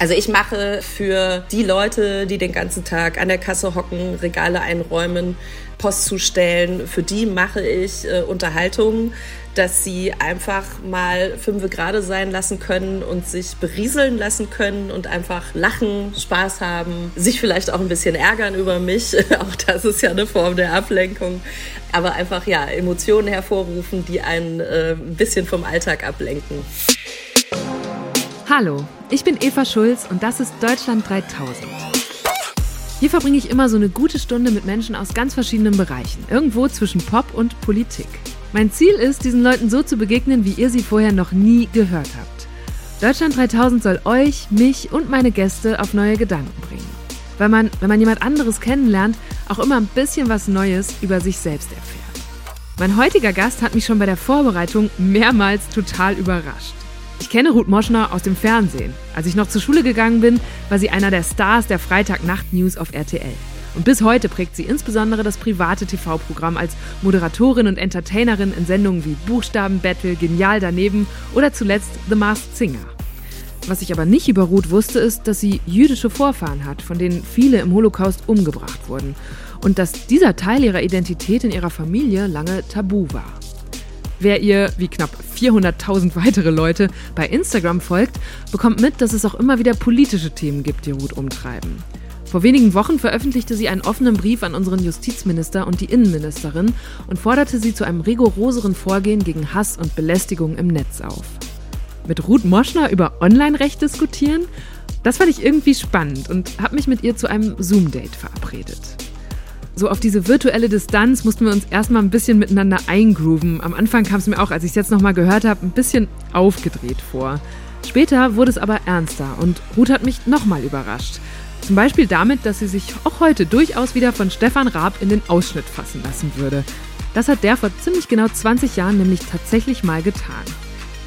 Also ich mache für die Leute, die den ganzen Tag an der Kasse hocken, Regale einräumen, Post zustellen, für die mache ich äh, Unterhaltungen, dass sie einfach mal fünfe gerade sein lassen können und sich berieseln lassen können und einfach lachen, Spaß haben, sich vielleicht auch ein bisschen ärgern über mich. auch das ist ja eine Form der Ablenkung. Aber einfach ja, Emotionen hervorrufen, die einen äh, ein bisschen vom Alltag ablenken. Hallo, ich bin Eva Schulz und das ist Deutschland 3000. Hier verbringe ich immer so eine gute Stunde mit Menschen aus ganz verschiedenen Bereichen, irgendwo zwischen Pop und Politik. Mein Ziel ist, diesen Leuten so zu begegnen, wie ihr sie vorher noch nie gehört habt. Deutschland 3000 soll euch, mich und meine Gäste auf neue Gedanken bringen. Weil man, wenn man jemand anderes kennenlernt, auch immer ein bisschen was Neues über sich selbst erfährt. Mein heutiger Gast hat mich schon bei der Vorbereitung mehrmals total überrascht. Ich kenne Ruth Moschner aus dem Fernsehen. Als ich noch zur Schule gegangen bin, war sie einer der Stars der Freitagnacht-News auf RTL. Und bis heute prägt sie insbesondere das private TV-Programm als Moderatorin und Entertainerin in Sendungen wie Buchstaben-Battle, Genial daneben oder zuletzt The Masked Singer. Was ich aber nicht über Ruth wusste, ist, dass sie jüdische Vorfahren hat, von denen viele im Holocaust umgebracht wurden. Und dass dieser Teil ihrer Identität in ihrer Familie lange tabu war. Wer ihr, wie knapp 400.000 weitere Leute, bei Instagram folgt, bekommt mit, dass es auch immer wieder politische Themen gibt, die Ruth umtreiben. Vor wenigen Wochen veröffentlichte sie einen offenen Brief an unseren Justizminister und die Innenministerin und forderte sie zu einem rigoroseren Vorgehen gegen Hass und Belästigung im Netz auf. Mit Ruth Moschner über Online-Recht diskutieren? Das fand ich irgendwie spannend und habe mich mit ihr zu einem Zoom-Date verabredet so auf diese virtuelle Distanz mussten wir uns erstmal ein bisschen miteinander eingrooven. Am Anfang kam es mir auch, als ich es jetzt nochmal gehört habe, ein bisschen aufgedreht vor. Später wurde es aber ernster und Ruth hat mich nochmal überrascht. Zum Beispiel damit, dass sie sich auch heute durchaus wieder von Stefan Raab in den Ausschnitt fassen lassen würde. Das hat der vor ziemlich genau 20 Jahren nämlich tatsächlich mal getan.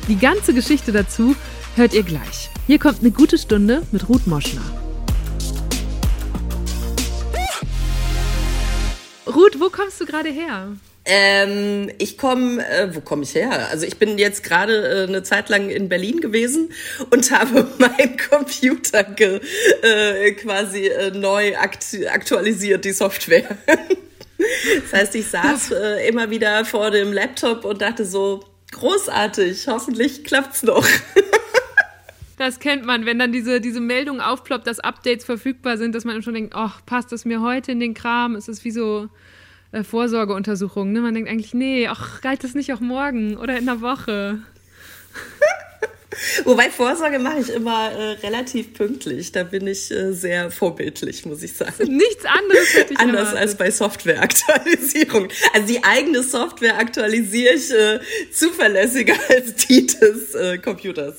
Die ganze Geschichte dazu hört ihr gleich. Hier kommt eine gute Stunde mit Ruth Moschner. Ruth, wo kommst du gerade her? Ähm, ich komme, äh, wo komme ich her? Also ich bin jetzt gerade äh, eine Zeit lang in Berlin gewesen und habe meinen Computer ge, äh, quasi äh, neu aktu aktualisiert, die Software. das heißt, ich saß äh, immer wieder vor dem Laptop und dachte so, großartig, hoffentlich klappt's noch. Das kennt man, wenn dann diese, diese Meldung aufploppt, dass Updates verfügbar sind, dass man schon denkt, ach, passt das mir heute in den Kram? Es ist wie so äh, Vorsorgeuntersuchungen. Ne? Man denkt eigentlich, nee, ach, galt das nicht auch morgen oder in der Woche? Wobei Vorsorge mache ich immer äh, relativ pünktlich. Da bin ich äh, sehr vorbildlich, muss ich sagen. Nichts anderes hätte ich Anders erwartet. als bei Softwareaktualisierung. Also die eigene Software aktualisiere ich äh, zuverlässiger als die des äh, Computers.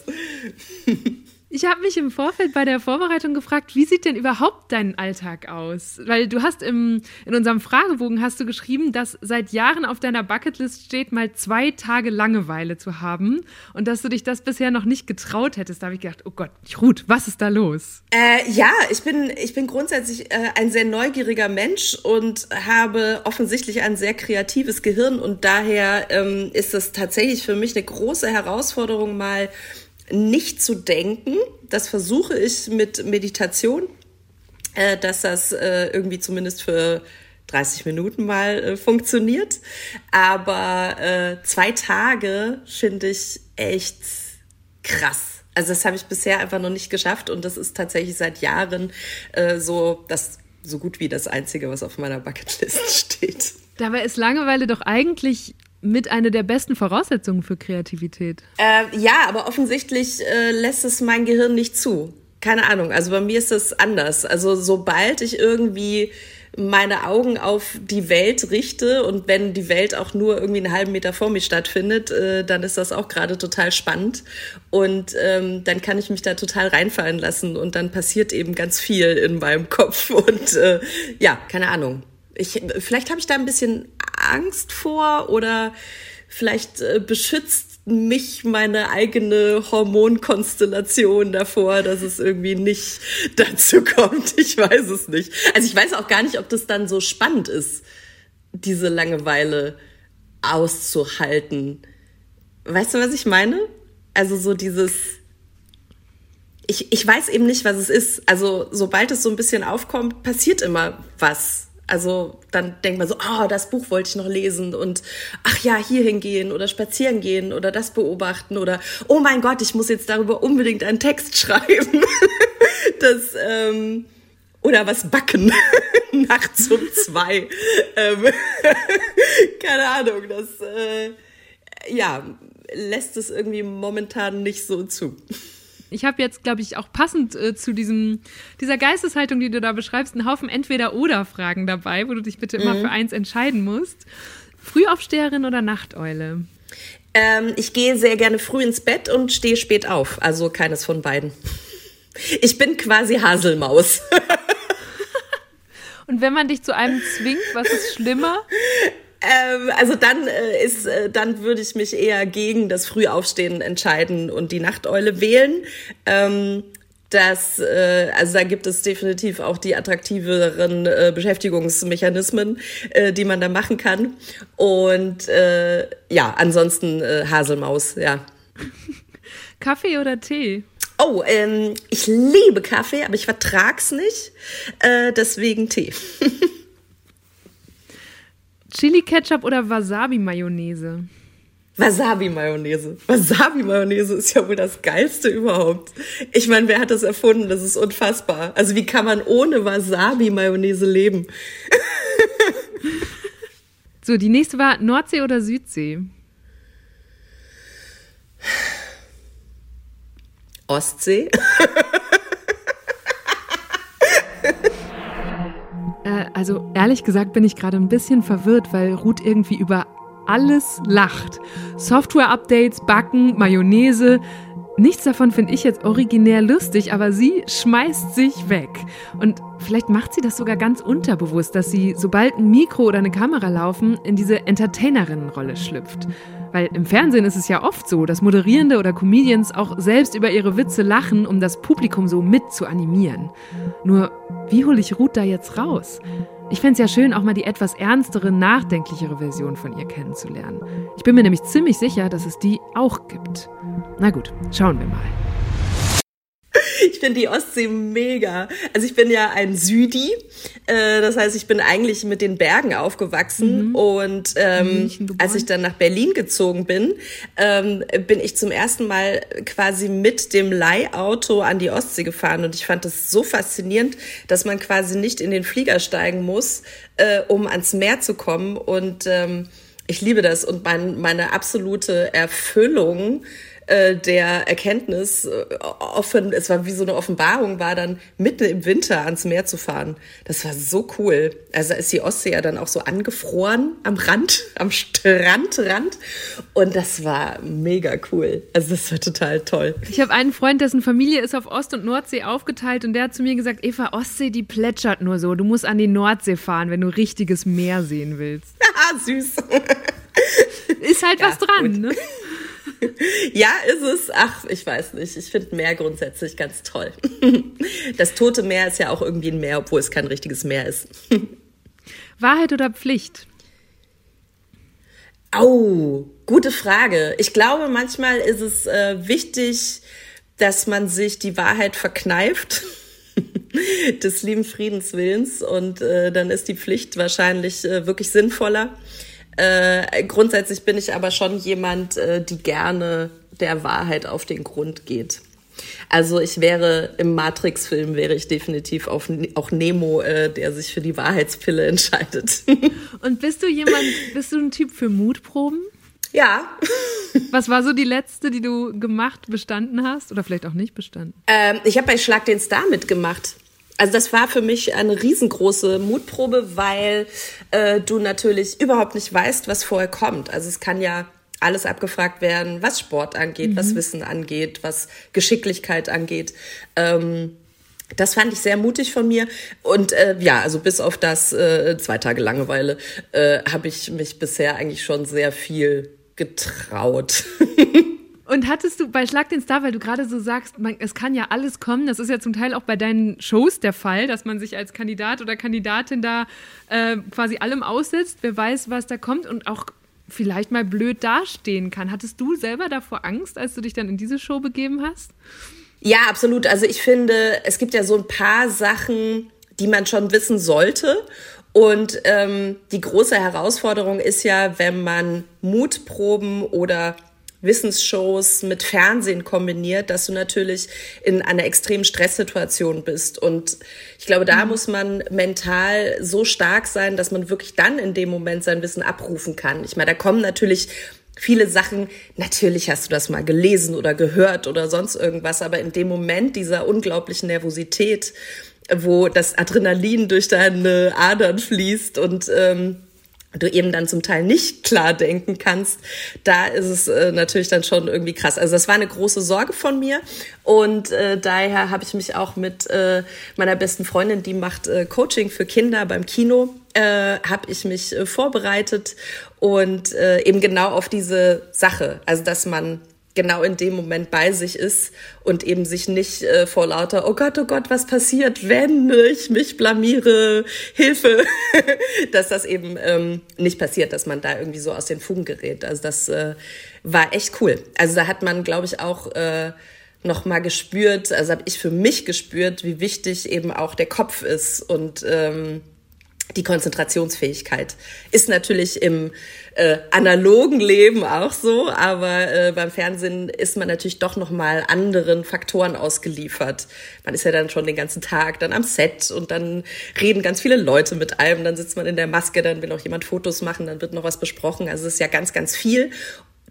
Ich habe mich im Vorfeld bei der Vorbereitung gefragt, wie sieht denn überhaupt dein Alltag aus? Weil du hast im, in unserem Fragebogen hast du geschrieben, dass seit Jahren auf deiner Bucketlist steht, mal zwei Tage Langeweile zu haben und dass du dich das bisher noch nicht getraut hättest. Da habe ich gedacht, oh Gott, Ruth, was ist da los? Äh, ja, ich bin, ich bin grundsätzlich äh, ein sehr neugieriger Mensch und habe offensichtlich ein sehr kreatives Gehirn und daher ähm, ist es tatsächlich für mich eine große Herausforderung, mal nicht zu denken. Das versuche ich mit Meditation, äh, dass das äh, irgendwie zumindest für 30 Minuten mal äh, funktioniert. Aber äh, zwei Tage finde ich echt krass. Also das habe ich bisher einfach noch nicht geschafft und das ist tatsächlich seit Jahren äh, so das so gut wie das einzige, was auf meiner Bucketlist steht. Dabei ist Langeweile doch eigentlich mit einer der besten Voraussetzungen für Kreativität. Äh, ja, aber offensichtlich äh, lässt es mein Gehirn nicht zu. Keine Ahnung. Also bei mir ist das anders. Also sobald ich irgendwie meine Augen auf die Welt richte und wenn die Welt auch nur irgendwie einen halben Meter vor mir stattfindet, äh, dann ist das auch gerade total spannend und ähm, dann kann ich mich da total reinfallen lassen und dann passiert eben ganz viel in meinem Kopf und äh, ja, keine Ahnung. Ich, vielleicht habe ich da ein bisschen Angst vor oder vielleicht äh, beschützt mich meine eigene Hormonkonstellation davor, dass es irgendwie nicht dazu kommt. Ich weiß es nicht. Also ich weiß auch gar nicht, ob das dann so spannend ist, diese Langeweile auszuhalten. Weißt du, was ich meine? Also so dieses ich, ich weiß eben nicht, was es ist. Also sobald es so ein bisschen aufkommt, passiert immer was. Also dann denkt man so, oh, das Buch wollte ich noch lesen und ach ja, hier hingehen oder spazieren gehen oder das beobachten oder oh mein Gott, ich muss jetzt darüber unbedingt einen Text schreiben. das, ähm, oder was backen nachts um zwei. ähm, keine Ahnung, das äh, ja lässt es irgendwie momentan nicht so zu. Ich habe jetzt, glaube ich, auch passend äh, zu diesem, dieser Geisteshaltung, die du da beschreibst, einen Haufen Entweder-Oder-Fragen dabei, wo du dich bitte immer mhm. für eins entscheiden musst. Frühaufsteherin oder Nachteule? Ähm, ich gehe sehr gerne früh ins Bett und stehe spät auf. Also keines von beiden. Ich bin quasi Haselmaus. und wenn man dich zu einem zwingt, was ist schlimmer? Ähm, also dann äh, ist, äh, dann würde ich mich eher gegen das Frühaufstehen entscheiden und die Nachteule wählen. Ähm, das, äh, also da gibt es definitiv auch die attraktiveren äh, Beschäftigungsmechanismen, äh, die man da machen kann. Und äh, ja, ansonsten äh, Haselmaus, ja. Kaffee oder Tee? Oh, ähm, ich liebe Kaffee, aber ich vertrag's nicht. Äh, deswegen Tee. Chili-Ketchup oder Wasabi-Mayonnaise? Wasabi-Mayonnaise. Wasabi-Mayonnaise ist ja wohl das Geilste überhaupt. Ich meine, wer hat das erfunden? Das ist unfassbar. Also wie kann man ohne Wasabi-Mayonnaise leben? so, die nächste war Nordsee oder Südsee? Ostsee. also ehrlich gesagt bin ich gerade ein bisschen verwirrt, weil Ruth irgendwie über alles lacht. Software-Updates, Backen, Mayonnaise. Nichts davon finde ich jetzt originär lustig, aber sie schmeißt sich weg. Und vielleicht macht sie das sogar ganz unterbewusst, dass sie, sobald ein Mikro oder eine Kamera laufen, in diese Entertainerinnenrolle schlüpft. Weil im Fernsehen ist es ja oft so, dass Moderierende oder Comedians auch selbst über ihre Witze lachen, um das Publikum so mit zu animieren. Nur, wie hole ich Ruth da jetzt raus? Ich fände es ja schön, auch mal die etwas ernstere, nachdenklichere Version von ihr kennenzulernen. Ich bin mir nämlich ziemlich sicher, dass es die auch gibt. Na gut, schauen wir mal. Ich finde die Ostsee mega. Also ich bin ja ein Südi, äh, das heißt, ich bin eigentlich mit den Bergen aufgewachsen mhm. und ähm, als ich dann nach Berlin gezogen bin, ähm, bin ich zum ersten Mal quasi mit dem Leihauto an die Ostsee gefahren und ich fand das so faszinierend, dass man quasi nicht in den Flieger steigen muss, äh, um ans Meer zu kommen und ähm, ich liebe das und mein, meine absolute Erfüllung äh, der Erkenntnis äh, offen, es war wie so eine Offenbarung, war dann mitten im Winter ans Meer zu fahren. Das war so cool. Also ist die Ostsee ja dann auch so angefroren am Rand, am Strandrand. Und das war mega cool. Also das war total toll. Ich habe einen Freund, dessen Familie ist auf Ost- und Nordsee aufgeteilt und der hat zu mir gesagt, Eva, Ostsee, die plätschert nur so. Du musst an die Nordsee fahren, wenn du richtiges Meer sehen willst. Ah, süß. Ist halt ja, was dran, gut. ne? ja, ist es. Ach, ich weiß nicht. Ich finde Meer grundsätzlich ganz toll. Das Tote Meer ist ja auch irgendwie ein Meer, obwohl es kein richtiges Meer ist. Wahrheit oder Pflicht? Oh, gute Frage. Ich glaube, manchmal ist es äh, wichtig, dass man sich die Wahrheit verkneift. des lieben Friedenswillens und äh, dann ist die Pflicht wahrscheinlich äh, wirklich sinnvoller. Äh, grundsätzlich bin ich aber schon jemand, äh, die gerne der Wahrheit auf den Grund geht. Also ich wäre im Matrix-Film wäre ich definitiv auf, auch Nemo, äh, der sich für die Wahrheitspille entscheidet. Und bist du jemand, bist du ein Typ für Mutproben? Ja. Was war so die letzte, die du gemacht, bestanden hast? Oder vielleicht auch nicht bestanden? Ähm, ich habe bei Schlag den Star mitgemacht. Also das war für mich eine riesengroße Mutprobe, weil äh, du natürlich überhaupt nicht weißt, was vorher kommt. Also es kann ja alles abgefragt werden, was Sport angeht, mhm. was Wissen angeht, was Geschicklichkeit angeht. Ähm, das fand ich sehr mutig von mir. Und äh, ja, also bis auf das äh, zwei Tage Langeweile äh, habe ich mich bisher eigentlich schon sehr viel getraut. Und hattest du bei Schlag den Star, weil du gerade so sagst, man, es kann ja alles kommen, das ist ja zum Teil auch bei deinen Shows der Fall, dass man sich als Kandidat oder Kandidatin da äh, quasi allem aussetzt, wer weiß, was da kommt und auch vielleicht mal blöd dastehen kann. Hattest du selber davor Angst, als du dich dann in diese Show begeben hast? Ja, absolut. Also ich finde, es gibt ja so ein paar Sachen, die man schon wissen sollte. Und ähm, die große Herausforderung ist ja, wenn man Mutproben oder Wissensshows mit Fernsehen kombiniert, dass du natürlich in einer extremen Stresssituation bist. Und ich glaube, da mhm. muss man mental so stark sein, dass man wirklich dann in dem Moment sein Wissen abrufen kann. Ich meine, da kommen natürlich viele Sachen, natürlich hast du das mal gelesen oder gehört oder sonst irgendwas, aber in dem Moment dieser unglaublichen Nervosität, wo das Adrenalin durch deine Adern fließt und ähm, du eben dann zum Teil nicht klar denken kannst, da ist es äh, natürlich dann schon irgendwie krass. Also das war eine große Sorge von mir und äh, daher habe ich mich auch mit äh, meiner besten Freundin, die macht äh, Coaching für Kinder beim Kino, äh, habe ich mich äh, vorbereitet und äh, eben genau auf diese Sache, also dass man genau in dem Moment bei sich ist und eben sich nicht äh, vor lauter, oh Gott, oh Gott, was passiert, wenn ich mich blamiere, Hilfe, dass das eben ähm, nicht passiert, dass man da irgendwie so aus den Fugen gerät. Also das äh, war echt cool. Also da hat man, glaube ich, auch äh, noch gespürt, also habe ich für mich gespürt, wie wichtig eben auch der Kopf ist und ähm, die Konzentrationsfähigkeit ist natürlich im äh, analogen Leben auch so, aber äh, beim Fernsehen ist man natürlich doch noch mal anderen Faktoren ausgeliefert. Man ist ja dann schon den ganzen Tag dann am Set und dann reden ganz viele Leute mit einem, dann sitzt man in der Maske, dann will auch jemand Fotos machen, dann wird noch was besprochen. Also es ist ja ganz, ganz viel.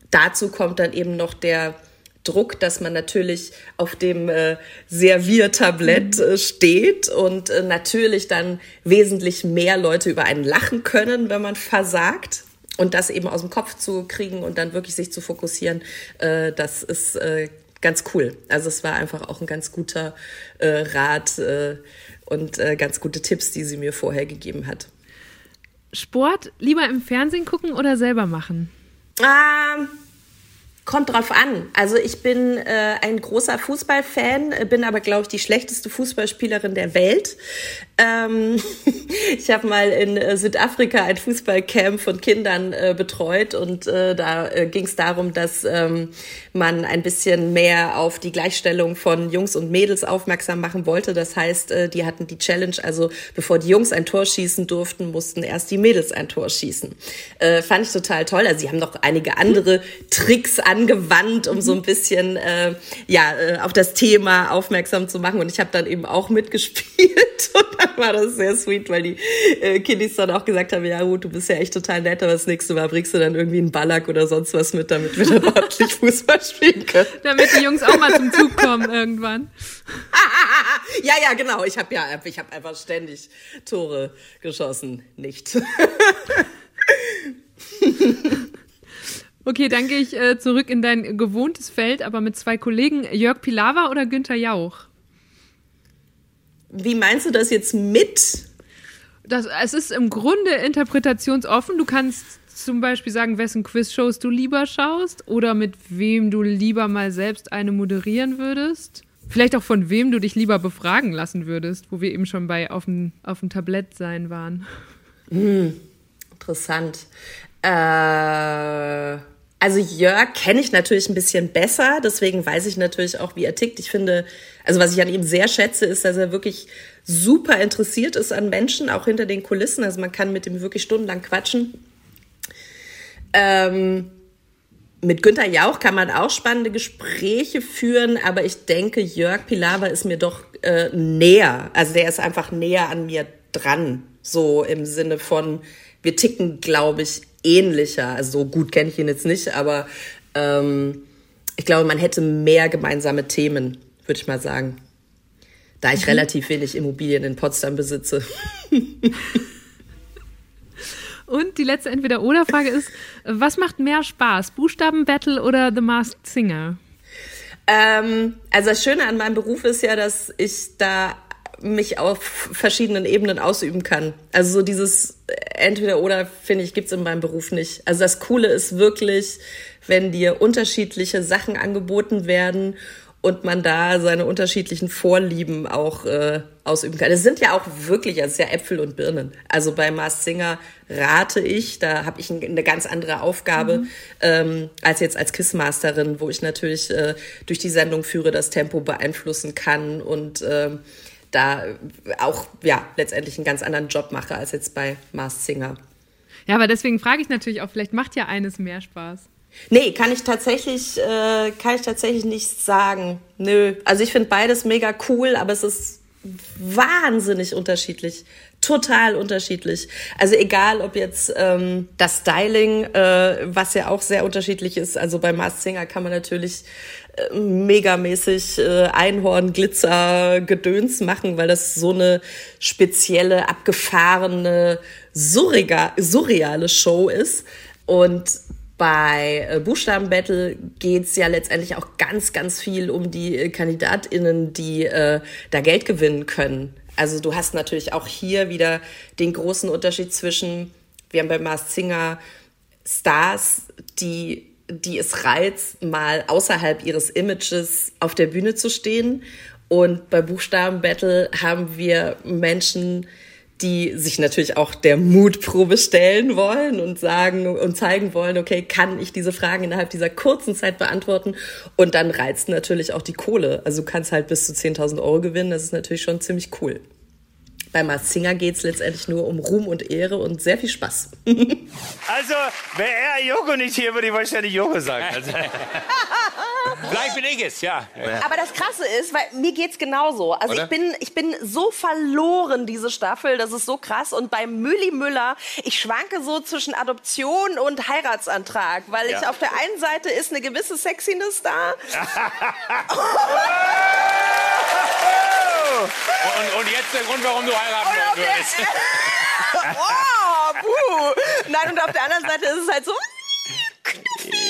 Dazu kommt dann eben noch der Druck, dass man natürlich auf dem äh, Serviertablett äh, steht und äh, natürlich dann wesentlich mehr Leute über einen lachen können, wenn man versagt. Und das eben aus dem Kopf zu kriegen und dann wirklich sich zu fokussieren, äh, das ist äh, ganz cool. Also es war einfach auch ein ganz guter äh, Rat äh, und äh, ganz gute Tipps, die sie mir vorher gegeben hat. Sport lieber im Fernsehen gucken oder selber machen? Ähm, Kommt drauf an. Also ich bin äh, ein großer Fußballfan, äh, bin aber, glaube ich, die schlechteste Fußballspielerin der Welt. Ähm, ich habe mal in äh, Südafrika ein Fußballcamp von Kindern äh, betreut und äh, da ging es darum, dass ähm, man ein bisschen mehr auf die Gleichstellung von Jungs und Mädels aufmerksam machen wollte. Das heißt, die hatten die Challenge, also bevor die Jungs ein Tor schießen durften, mussten erst die Mädels ein Tor schießen. Fand ich total toll. Also sie haben noch einige andere Tricks angewandt, um so ein bisschen äh, ja äh, auf das Thema aufmerksam zu machen. Und ich habe dann eben auch mitgespielt und dann war das sehr sweet, weil die äh, Kiddies dann auch gesagt haben, ja gut, du bist ja echt total nett, aber das nächste Mal bringst du dann irgendwie einen Ballack oder sonst was mit, damit wir dann ordentlich Fußball spielen können. Damit die Jungs auch mal zum Zug kommen irgendwann. ja, ja, genau. Ich habe ja, ich habe einfach ständig Tore geschossen, nicht. Okay, dann gehe ich äh, zurück in dein gewohntes Feld, aber mit zwei Kollegen, Jörg Pilawa oder Günther Jauch? Wie meinst du das jetzt mit? Das, es ist im Grunde interpretationsoffen. Du kannst zum Beispiel sagen, wessen Quizshows du lieber schaust oder mit wem du lieber mal selbst eine moderieren würdest. Vielleicht auch von wem du dich lieber befragen lassen würdest, wo wir eben schon bei auf dem, auf dem Tablett sein waren. Hm, interessant. Äh also Jörg kenne ich natürlich ein bisschen besser, deswegen weiß ich natürlich auch, wie er tickt. Ich finde, also was ich an ihm sehr schätze, ist, dass er wirklich super interessiert ist an Menschen, auch hinter den Kulissen. Also man kann mit ihm wirklich stundenlang quatschen. Ähm, mit Günther Jauch kann man auch spannende Gespräche führen, aber ich denke, Jörg Pilawa ist mir doch äh, näher. Also der ist einfach näher an mir dran, so im Sinne von, wir ticken, glaube ich, ähnlicher. Also so gut kenne ich ihn jetzt nicht, aber ähm, ich glaube, man hätte mehr gemeinsame Themen, würde ich mal sagen. Da ich mhm. relativ wenig Immobilien in Potsdam besitze. Und die letzte Entweder-Oder-Frage ist: Was macht mehr Spaß, Buchstabenbattle oder The Masked Singer? Ähm, also das Schöne an meinem Beruf ist ja, dass ich da mich auf verschiedenen Ebenen ausüben kann. Also so dieses entweder oder, finde ich, gibt's in meinem Beruf nicht. Also das Coole ist wirklich, wenn dir unterschiedliche Sachen angeboten werden und man da seine unterschiedlichen Vorlieben auch äh, ausüben kann. Es sind ja auch wirklich, es ist ja Äpfel und Birnen. Also bei Mars Singer rate ich, da habe ich eine ganz andere Aufgabe mhm. ähm, als jetzt als Kissmasterin, wo ich natürlich äh, durch die Sendung führe, das Tempo beeinflussen kann und äh, da auch ja letztendlich einen ganz anderen Job mache als jetzt bei Mars Singer. Ja, aber deswegen frage ich natürlich auch, vielleicht macht ja eines mehr Spaß. Nee, kann ich tatsächlich, äh, kann ich tatsächlich nicht sagen. Nö. Also ich finde beides mega cool, aber es ist wahnsinnig unterschiedlich. Total unterschiedlich. Also egal, ob jetzt ähm, das Styling, äh, was ja auch sehr unterschiedlich ist. Also bei Mars Singer kann man natürlich äh, megamäßig äh, Einhorn, Glitzer, Gedöns machen, weil das so eine spezielle, abgefahrene, surreale Show ist. Und bei äh, Buchstabenbattle geht's ja letztendlich auch ganz, ganz viel um die äh, KandidatInnen, die äh, da Geld gewinnen können. Also du hast natürlich auch hier wieder den großen Unterschied zwischen, wir haben bei Mars Singer Stars, die, die es reizt, mal außerhalb ihres Images auf der Bühne zu stehen. Und bei Buchstabenbattle haben wir Menschen, die sich natürlich auch der Mutprobe stellen wollen und sagen und zeigen wollen, okay, kann ich diese Fragen innerhalb dieser kurzen Zeit beantworten? Und dann reizt natürlich auch die Kohle. Also du kannst halt bis zu 10.000 Euro gewinnen. Das ist natürlich schon ziemlich cool. Bei Mars Singer geht es letztendlich nur um Ruhm und Ehre und sehr viel Spaß. also, wäre er Joko nicht hier, würde ich wahrscheinlich Joko sagen. Also. Vielleicht bin ich es, ja. Aber das Krasse ist, weil mir geht es genauso. Also ich bin, ich bin so verloren, diese Staffel, das ist so krass. Und bei Mülli Müller, ich schwanke so zwischen Adoption und Heiratsantrag, weil ich auf der einen Seite ist eine gewisse Sexiness da. Und, und, jetzt der Grund, warum du heiraten würdest. oh, puh. Nein, und auf der anderen Seite ist es halt so,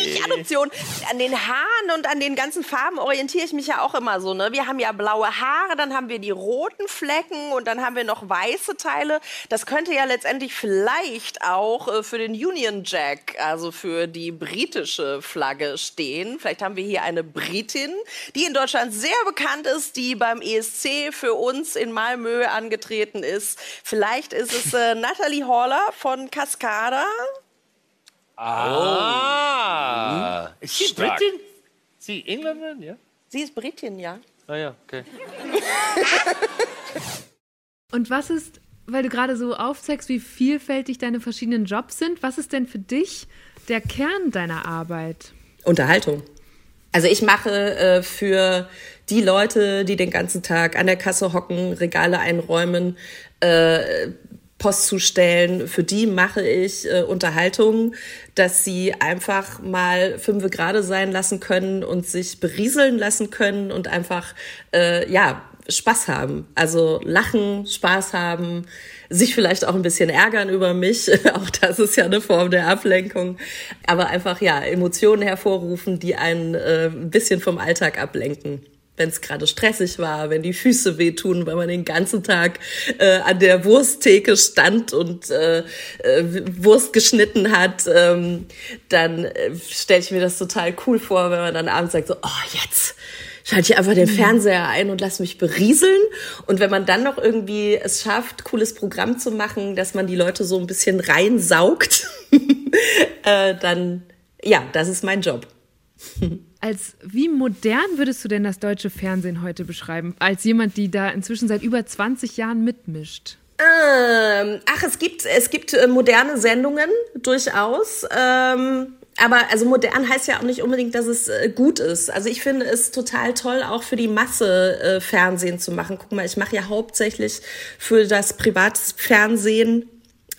knuffig Adoption. An den Haaren und an den ganzen Farben orientiere ich mich ja auch immer so. Ne? Wir haben ja blaue Haare, dann haben wir die roten Flecken und dann haben wir noch weiße Teile. Das könnte ja letztendlich vielleicht auch äh, für den Union Jack, also für die britische Flagge stehen. Vielleicht haben wir hier eine Britin, die in Deutschland sehr bekannt ist, die beim ESC für uns in Malmö angetreten ist. Vielleicht ist es äh, Natalie Haller von Cascada. Ah. Oh. Ist sie Stark. Britin? Sie Engländerin, ja? Sie ist Britin, ja. Ah ja, okay. Und was ist, weil du gerade so aufzeigst, wie vielfältig deine verschiedenen Jobs sind, was ist denn für dich der Kern deiner Arbeit? Unterhaltung. Also ich mache äh, für die Leute, die den ganzen Tag an der Kasse hocken, Regale einräumen, äh, Post zu stellen. Für die mache ich äh, Unterhaltung, dass sie einfach mal fünfe gerade sein lassen können und sich berieseln lassen können und einfach äh, ja Spaß haben. Also lachen, Spaß haben, sich vielleicht auch ein bisschen ärgern über mich. auch das ist ja eine Form der Ablenkung. Aber einfach ja Emotionen hervorrufen, die einen äh, ein bisschen vom Alltag ablenken wenn es gerade stressig war, wenn die Füße wehtun, weil man den ganzen Tag äh, an der Wursttheke stand und äh, äh, Wurst geschnitten hat, ähm, dann äh, stelle ich mir das total cool vor, wenn man dann abends sagt so, oh jetzt schalte ich einfach den mhm. Fernseher ein und lass mich berieseln. Und wenn man dann noch irgendwie es schafft, cooles Programm zu machen, dass man die Leute so ein bisschen reinsaugt, äh, dann ja, das ist mein Job. Als wie modern würdest du denn das deutsche Fernsehen heute beschreiben? Als jemand, die da inzwischen seit über 20 Jahren mitmischt? Ähm, ach, es gibt, es gibt äh, moderne Sendungen, durchaus. Ähm, aber also modern heißt ja auch nicht unbedingt, dass es äh, gut ist. Also ich finde es total toll, auch für die Masse äh, Fernsehen zu machen. Guck mal, ich mache ja hauptsächlich für das Privatfernsehen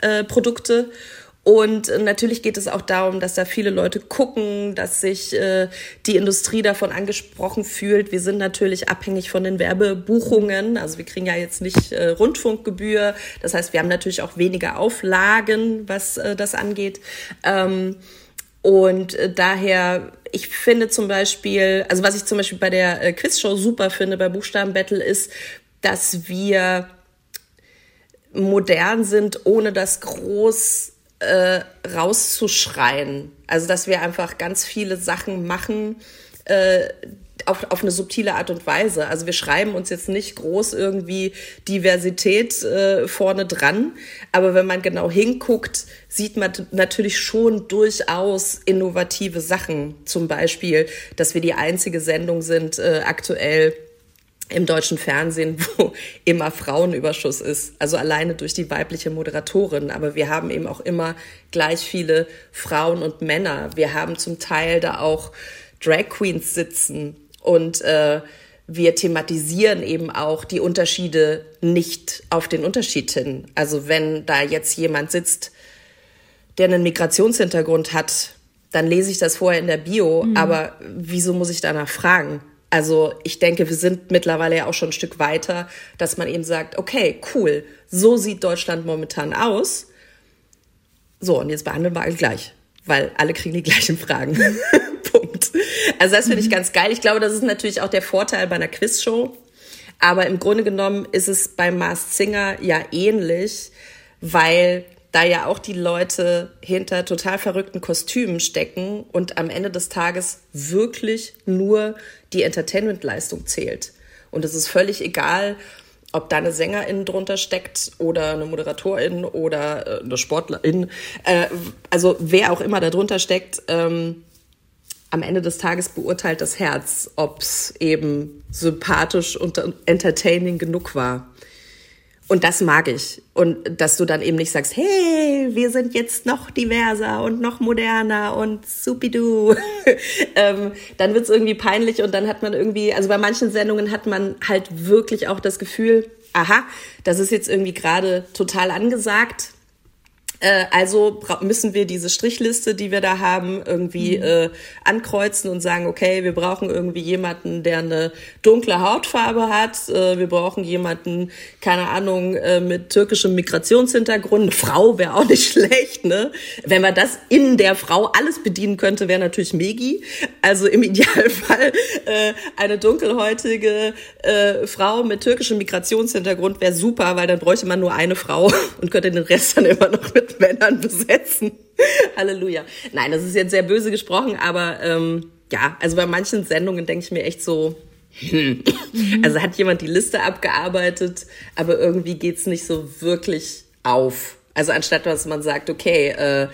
äh, Produkte. Und natürlich geht es auch darum, dass da viele Leute gucken, dass sich äh, die Industrie davon angesprochen fühlt. Wir sind natürlich abhängig von den Werbebuchungen. Also wir kriegen ja jetzt nicht äh, Rundfunkgebühr. Das heißt, wir haben natürlich auch weniger Auflagen, was äh, das angeht. Ähm, und äh, daher, ich finde zum Beispiel, also was ich zum Beispiel bei der äh, Quizshow super finde, bei Buchstabenbattle, ist, dass wir modern sind, ohne das groß äh, rauszuschreien. Also dass wir einfach ganz viele Sachen machen, äh, auf, auf eine subtile Art und Weise. Also wir schreiben uns jetzt nicht groß irgendwie Diversität äh, vorne dran, aber wenn man genau hinguckt, sieht man natürlich schon durchaus innovative Sachen. Zum Beispiel, dass wir die einzige Sendung sind äh, aktuell im deutschen Fernsehen, wo immer Frauenüberschuss ist. Also alleine durch die weibliche Moderatorin. Aber wir haben eben auch immer gleich viele Frauen und Männer. Wir haben zum Teil da auch Drag Queens sitzen und äh, wir thematisieren eben auch die Unterschiede nicht auf den Unterschied hin. Also wenn da jetzt jemand sitzt, der einen Migrationshintergrund hat, dann lese ich das vorher in der Bio, mhm. aber wieso muss ich danach fragen? Also ich denke, wir sind mittlerweile ja auch schon ein Stück weiter, dass man eben sagt, okay, cool, so sieht Deutschland momentan aus. So, und jetzt behandeln wir alle gleich, weil alle kriegen die gleichen Fragen. Punkt. Also das finde ich mhm. ganz geil. Ich glaube, das ist natürlich auch der Vorteil bei einer Quizshow. Aber im Grunde genommen ist es bei Mars Singer ja ähnlich, weil da ja auch die Leute hinter total verrückten Kostümen stecken und am Ende des Tages wirklich nur die Entertainmentleistung zählt. Und es ist völlig egal, ob da eine Sängerin drunter steckt oder eine Moderatorin oder äh, eine Sportlerin, äh, also wer auch immer da drunter steckt, ähm, am Ende des Tages beurteilt das Herz, ob es eben sympathisch und entertaining genug war. Und das mag ich. Und dass du dann eben nicht sagst, hey, wir sind jetzt noch diverser und noch moderner und supidu. ähm, dann wird's irgendwie peinlich und dann hat man irgendwie, also bei manchen Sendungen hat man halt wirklich auch das Gefühl, aha, das ist jetzt irgendwie gerade total angesagt äh, also müssen wir diese Strichliste, die wir da haben, irgendwie mhm. äh, ankreuzen und sagen, okay, wir brauchen irgendwie jemanden, der eine dunkle Hautfarbe hat. Äh, wir brauchen jemanden, keine Ahnung, äh, mit türkischem Migrationshintergrund. Eine Frau wäre auch nicht schlecht, ne? Wenn man das in der Frau alles bedienen könnte, wäre natürlich Megi. Also im Idealfall äh, eine dunkelhäutige äh, Frau mit türkischem Migrationshintergrund wäre super, weil dann bräuchte man nur eine Frau und könnte den Rest dann immer noch mit Männern besetzen. Halleluja. Nein, das ist jetzt sehr böse gesprochen, aber ähm, ja, also bei manchen Sendungen denke ich mir echt so, hm. Also hat jemand die Liste abgearbeitet, aber irgendwie geht's nicht so wirklich auf. Also anstatt dass man sagt, okay, äh,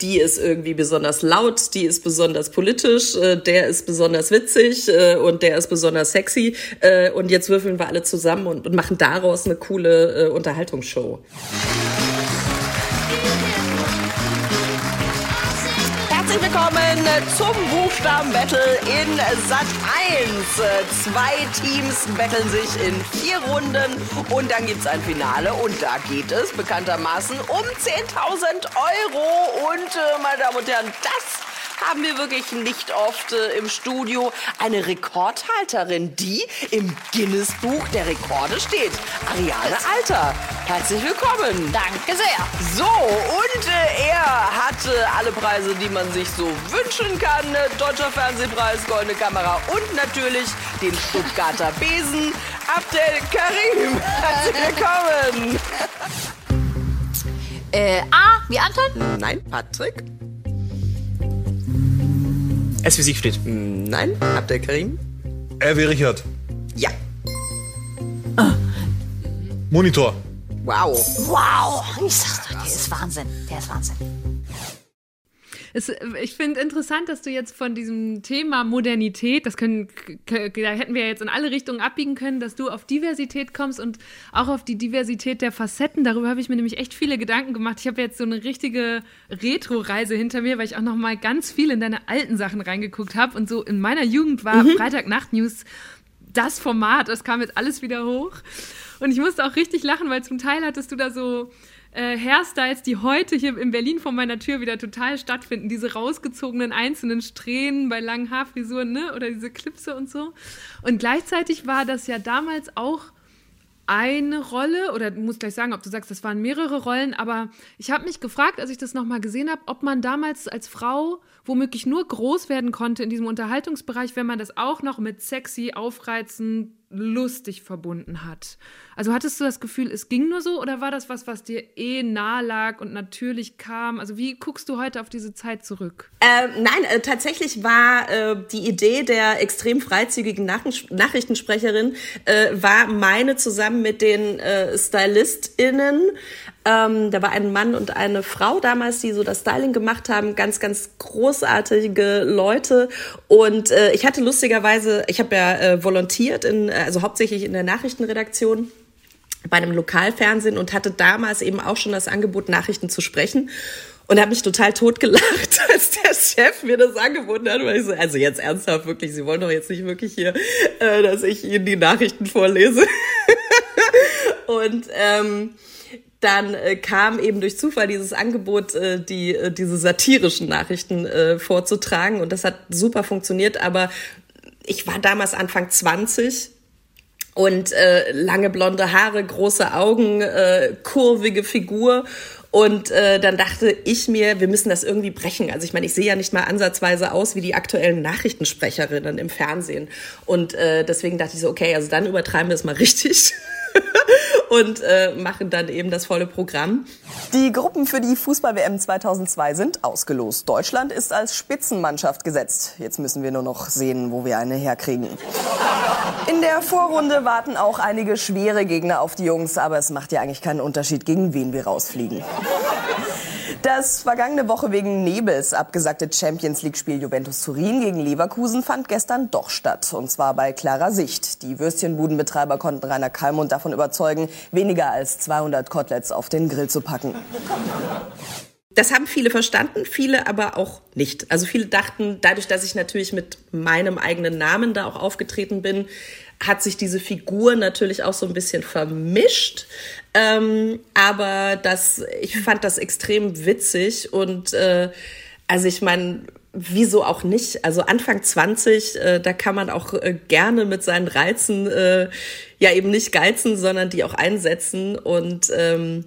die ist irgendwie besonders laut, die ist besonders politisch, äh, der ist besonders witzig äh, und der ist besonders sexy. Äh, und jetzt würfeln wir alle zusammen und, und machen daraus eine coole äh, Unterhaltungsshow. Herzlich willkommen zum Buchstaben-Battle in Sat 1. Zwei Teams betteln sich in vier Runden und dann gibt es ein Finale und da geht es bekanntermaßen um 10.000 Euro. Und äh, meine Damen und Herren, das haben wir wirklich nicht oft äh, im Studio eine Rekordhalterin, die im Guinness-Buch der Rekorde steht. Ariane Alter, herzlich willkommen. Danke sehr. So, und äh, er hatte alle Preise, die man sich so wünschen kann. Deutscher Fernsehpreis, Goldene Kamera und natürlich den Stuttgarter Besen. Abdel Karim, herzlich willkommen. Äh, A, wie Anton? Nein, Patrick. S wie Siegfried. Nein. Abdel Karim? R wie Richard. Ja. Ah. Monitor. Wow. Wow. Ich sag's doch, der ist Wahnsinn. Der ist Wahnsinn. Es, ich finde interessant, dass du jetzt von diesem Thema Modernität, das können, da hätten wir jetzt in alle Richtungen abbiegen können, dass du auf Diversität kommst und auch auf die Diversität der Facetten. Darüber habe ich mir nämlich echt viele Gedanken gemacht. Ich habe jetzt so eine richtige Retro-Reise hinter mir, weil ich auch noch mal ganz viel in deine alten Sachen reingeguckt habe. Und so in meiner Jugend war mhm. Freitagnacht-News das Format. Das kam jetzt alles wieder hoch. Und ich musste auch richtig lachen, weil zum Teil hattest du da so äh, Hairstyles, die heute hier in Berlin vor meiner Tür wieder total stattfinden. Diese rausgezogenen einzelnen Strähnen bei langen Haarfrisuren, ne? Oder diese Klipse und so. Und gleichzeitig war das ja damals auch eine Rolle, oder du musst gleich sagen, ob du sagst, das waren mehrere Rollen, aber ich habe mich gefragt, als ich das nochmal gesehen habe, ob man damals als Frau womöglich nur groß werden konnte in diesem Unterhaltungsbereich, wenn man das auch noch mit sexy, aufreizend, lustig verbunden hat. Also hattest du das Gefühl, es ging nur so oder war das was, was dir eh nahe lag und natürlich kam? Also wie guckst du heute auf diese Zeit zurück? Ähm, nein, äh, tatsächlich war äh, die Idee der extrem freizügigen Nach Nachrichtensprecherin äh, war meine zusammen mit den äh, StylistInnen ähm, da war ein Mann und eine Frau damals, die so das Styling gemacht haben. Ganz, ganz großartige Leute. Und äh, ich hatte lustigerweise, ich habe ja äh, volontiert, in, also hauptsächlich in der Nachrichtenredaktion bei einem Lokalfernsehen und hatte damals eben auch schon das Angebot, Nachrichten zu sprechen. Und habe mich total totgelacht, als der Chef mir das angeboten hat. Weil ich so, also jetzt ernsthaft, wirklich, Sie wollen doch jetzt nicht wirklich hier, äh, dass ich Ihnen die Nachrichten vorlese. und ähm, dann äh, kam eben durch Zufall dieses Angebot, äh, die, äh, diese satirischen Nachrichten äh, vorzutragen. Und das hat super funktioniert. Aber ich war damals Anfang 20 und äh, lange blonde Haare, große Augen, äh, kurvige Figur. Und äh, dann dachte ich mir, wir müssen das irgendwie brechen. Also ich meine, ich sehe ja nicht mal ansatzweise aus wie die aktuellen Nachrichtensprecherinnen im Fernsehen. Und äh, deswegen dachte ich so, okay, also dann übertreiben wir es mal richtig. und äh, machen dann eben das volle Programm. Die Gruppen für die Fußball-WM 2002 sind ausgelost. Deutschland ist als Spitzenmannschaft gesetzt. Jetzt müssen wir nur noch sehen, wo wir eine herkriegen. In der Vorrunde warten auch einige schwere Gegner auf die Jungs, aber es macht ja eigentlich keinen Unterschied, gegen wen wir rausfliegen. Das vergangene Woche wegen Nebels abgesagte Champions League-Spiel Juventus Turin gegen Leverkusen fand gestern doch statt. Und zwar bei klarer Sicht. Die Würstchenbudenbetreiber konnten Rainer Kallmund davon überzeugen, weniger als 200 Koteletts auf den Grill zu packen. Das haben viele verstanden, viele aber auch nicht. Also viele dachten, dadurch, dass ich natürlich mit meinem eigenen Namen da auch aufgetreten bin, hat sich diese Figur natürlich auch so ein bisschen vermischt. Ähm, aber das, ich fand das extrem witzig und äh, also ich meine, wieso auch nicht? Also Anfang 20, äh, da kann man auch äh, gerne mit seinen Reizen äh, ja eben nicht geizen, sondern die auch einsetzen. Und ähm,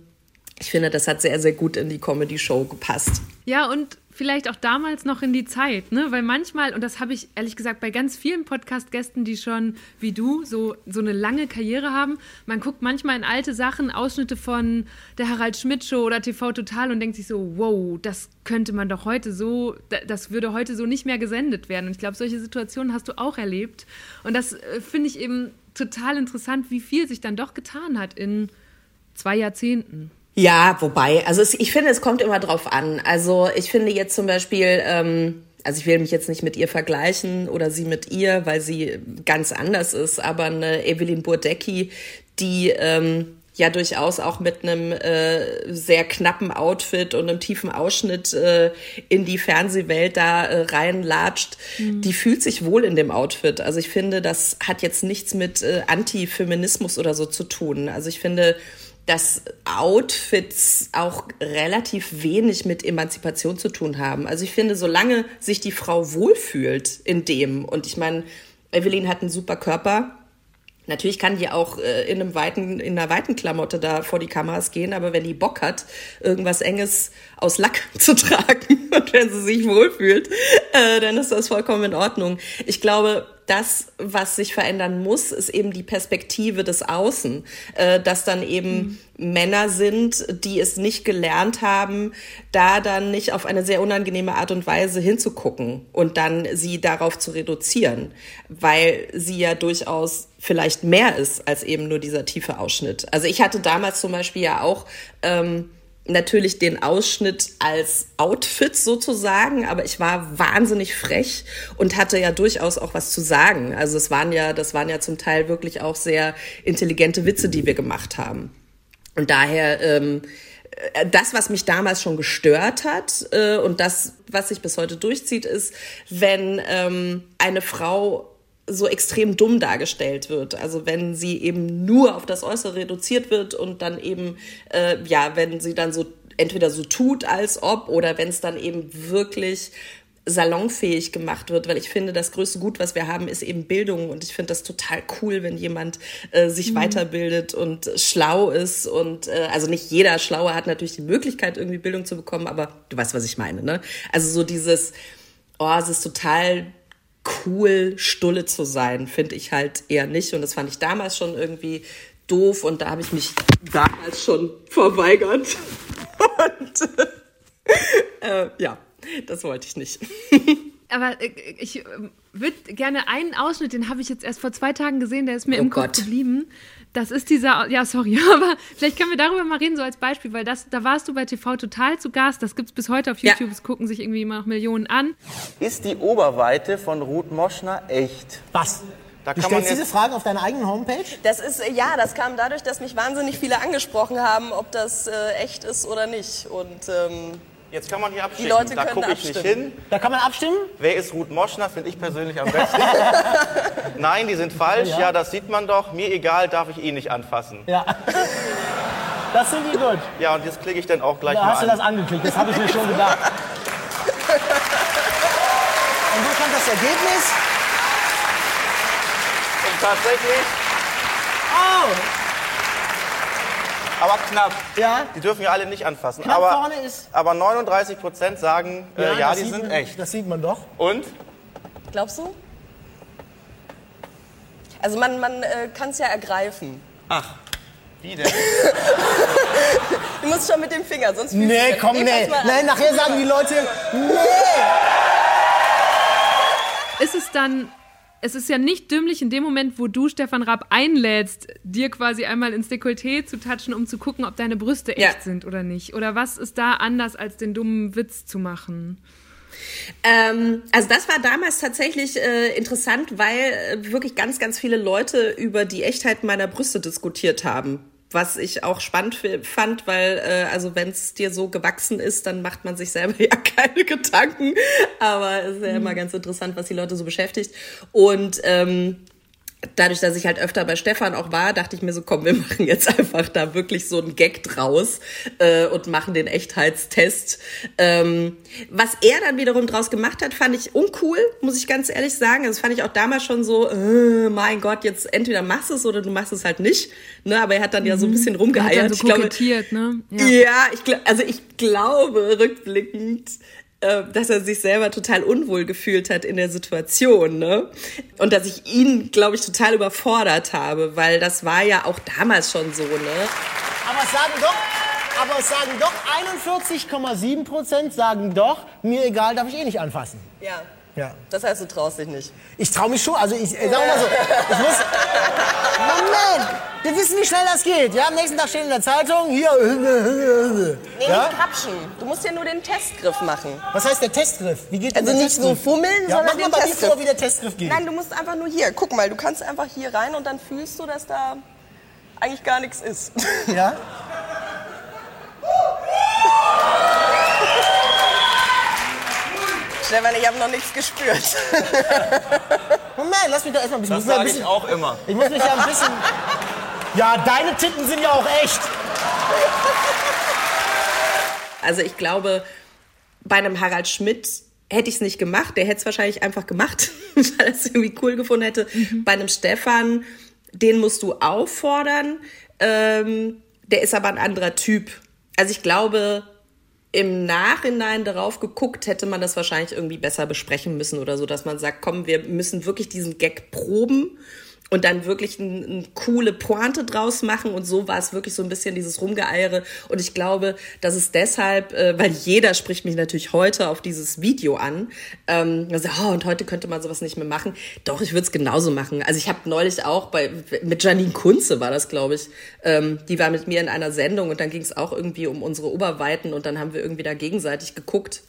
ich finde, das hat sehr, sehr gut in die Comedy-Show gepasst. Ja, und vielleicht auch damals noch in die Zeit, ne? Weil manchmal, und das habe ich ehrlich gesagt bei ganz vielen Podcast-Gästen, die schon wie du so, so eine lange Karriere haben, man guckt manchmal in alte Sachen, Ausschnitte von der Harald Schmidt-Show oder TV Total und denkt sich so, wow, das könnte man doch heute so, das würde heute so nicht mehr gesendet werden. Und ich glaube, solche Situationen hast du auch erlebt. Und das äh, finde ich eben total interessant, wie viel sich dann doch getan hat in zwei Jahrzehnten. Ja, wobei, also es, ich finde, es kommt immer drauf an. Also ich finde jetzt zum Beispiel, ähm, also ich will mich jetzt nicht mit ihr vergleichen oder sie mit ihr, weil sie ganz anders ist, aber eine Evelyn Burdecki, die ähm, ja durchaus auch mit einem äh, sehr knappen Outfit und einem tiefen Ausschnitt äh, in die Fernsehwelt da äh, reinlatscht, mhm. die fühlt sich wohl in dem Outfit. Also ich finde, das hat jetzt nichts mit äh, Antifeminismus oder so zu tun. Also ich finde, dass Outfits auch relativ wenig mit Emanzipation zu tun haben. Also ich finde, solange sich die Frau wohlfühlt in dem, und ich meine, Evelyn hat einen super Körper, Natürlich kann die auch äh, in einem weiten, in einer weiten Klamotte da vor die Kameras gehen, aber wenn die Bock hat, irgendwas Enges aus Lack zu tragen und wenn sie sich wohlfühlt, äh, dann ist das vollkommen in Ordnung. Ich glaube, das, was sich verändern muss, ist eben die Perspektive des Außen, äh, dass dann eben mhm. Männer sind, die es nicht gelernt haben, da dann nicht auf eine sehr unangenehme Art und Weise hinzugucken und dann sie darauf zu reduzieren, weil sie ja durchaus vielleicht mehr ist als eben nur dieser tiefe Ausschnitt. Also ich hatte damals zum Beispiel ja auch ähm, natürlich den Ausschnitt als Outfit sozusagen, aber ich war wahnsinnig frech und hatte ja durchaus auch was zu sagen. Also es waren ja, das waren ja zum Teil wirklich auch sehr intelligente Witze, die wir gemacht haben. Und daher ähm, äh, das, was mich damals schon gestört hat äh, und das, was sich bis heute durchzieht, ist, wenn ähm, eine Frau so extrem dumm dargestellt wird. Also wenn sie eben nur auf das Äußere reduziert wird und dann eben, äh, ja, wenn sie dann so entweder so tut, als ob, oder wenn es dann eben wirklich salonfähig gemacht wird, weil ich finde, das größte Gut, was wir haben, ist eben Bildung und ich finde das total cool, wenn jemand äh, sich mhm. weiterbildet und schlau ist und äh, also nicht jeder Schlaue hat natürlich die Möglichkeit, irgendwie Bildung zu bekommen, aber du weißt, was ich meine, ne? Also so dieses, oh, es ist total cool, Stulle zu sein, finde ich halt eher nicht. Und das fand ich damals schon irgendwie doof und da habe ich mich damals schon verweigert. Und äh, ja, das wollte ich nicht. Aber äh, ich äh, würde gerne einen Ausschnitt, den habe ich jetzt erst vor zwei Tagen gesehen, der ist mir Oh im Kopf Gott. geblieben. Das ist dieser, ja, sorry, aber vielleicht können wir darüber mal reden, so als Beispiel, weil das, da warst du bei TV Total zu Gast. Das gibt es bis heute auf Ja. YouTube. Es gucken sich irgendwie immer noch Millionen an. Ist die Oberweite von Ruth Moschner echt? Was? Da du kann man stellst diese Fragen auf deiner eigenen Homepage? Das ist, ja, das kam dadurch, dass mich wahnsinnig viele angesprochen haben, ob das äh, echt ist oder nicht. Und ähm, Jetzt kann man hier abschicken. Leute da gucke ich nicht abstimmen. hin. Da kann man abstimmen? Wer ist Ruth Moschner? Finde ich persönlich am besten. Nein, die sind falsch. Ja. Ja. das sieht man doch. Mir egal, darf ich ihn nicht anfassen. Ja. Das sind die gut. Ja, und jetzt klicke ich dann auch gleich Da mal hast du an. das angeklickt, das habe ich mir schon gedacht. Und wo kommt das Ergebnis? Und tatsächlich, Oh, aber knapp. ja. Die dürfen ja alle nicht anfassen. Knapp aber, vorne ist- aber 39 Prozent sagen, ja, äh, ja die sind man, echt. Das sieht man doch. Und? glaubst du? Also man, man äh, kann es ja ergreifen. Ach, wie denn? Du musst schon mit dem Finger, sonst Nee, du- komm, nee. Nein, nachher sagen die Leute, nee. Ist es dann, es ist ja nicht dümmlich in dem Moment, wo du Stefan Raab einlädst, dir quasi einmal ins Dekolleté zu touchen, um zu gucken, ob deine Brüste echt Ja. sind oder nicht. Oder was ist da anders, als den dummen Witz zu machen? Ähm, also das war damals tatsächlich äh, interessant, weil äh, wirklich ganz, ganz viele Leute über die Echtheit meiner Brüste diskutiert haben. Was ich auch spannend fand, weil äh, also wenn es dir so gewachsen ist, dann macht man sich selber ja keine Gedanken. Aber es ist ja immer ganz interessant, was die Leute so beschäftigt. Und ähm, dadurch, dass ich halt öfter bei Stefan auch war, dachte ich mir so, komm, wir machen jetzt einfach da wirklich so einen Gag draus äh, und machen den Echtheitstest. Ähm, was er dann wiederum draus gemacht hat, fand ich uncool, muss ich ganz ehrlich sagen. Also das fand ich auch damals schon so, äh, mein Gott, jetzt entweder machst du es oder du machst es halt nicht. Ne, aber er hat dann ja so ein bisschen Er hat rumgeeiert. dann so ich glaube, ne? ja, ich glaub, also ich glaube rückblickend, dass er sich selber total unwohl gefühlt hat in der Situation, ne? Und dass ich ihn, glaube ich, total überfordert habe, weil das war ja auch damals schon so, ne? Aber es sagen doch, aber sagen doch 41,7 Prozent sagen doch, mir egal, darf ich eh nicht anfassen. Ja, Ja. das heißt, du traust dich nicht. Ich traue mich schon, also ich äh, sag mal so, ich muss, Moment, wir wissen, wie schnell das geht. Ja, am nächsten Tag steht in der Zeitung, hier, Nee, Ja? nicht krapschen. Du musst ja nur den Testgriff machen. was heißt der Testgriff? Wie geht Also der nicht so Testgriff? fummeln, ja, sondern mach mal den dir Testgriff. vor, wie der Testgriff geht. Nein, du musst einfach nur hier. Guck mal, du kannst einfach hier rein und dann fühlst du, dass da eigentlich gar nichts ist. Ja? Stefan, ich habe noch nichts gespürt. Moment, lass mich da erstmal ein bisschen. Das muss mir ein sage ich bisschen auch immer. ich muss mich ja ein bisschen. Ja, deine Titten sind ja auch echt. Also ich glaube, bei einem Harald Schmidt hätte ich es nicht gemacht. Der hätte es wahrscheinlich einfach gemacht, weil er es irgendwie cool gefunden hätte. Bei einem Stefan, den musst du auffordern. Ähm, der ist aber ein anderer Typ. Also ich glaube, im Nachhinein darauf geguckt, hätte man das wahrscheinlich irgendwie besser besprechen müssen oder so, dass man sagt, komm, wir müssen wirklich diesen Gag proben und dann wirklich eine ein coole Pointe draus machen. Und so war es wirklich so ein bisschen dieses Rumgeeiere. Und ich glaube, dass es deshalb, äh, weil jeder spricht mich natürlich heute auf dieses Video an, ähm, also, oh, und heute könnte man sowas nicht mehr machen. Doch, ich würde es genauso machen. Also ich habe neulich auch bei mit Janine Kunze war das, glaube ich, ähm, die war mit mir in einer Sendung und dann ging es auch irgendwie um unsere Oberweiten und dann haben wir irgendwie da gegenseitig geguckt.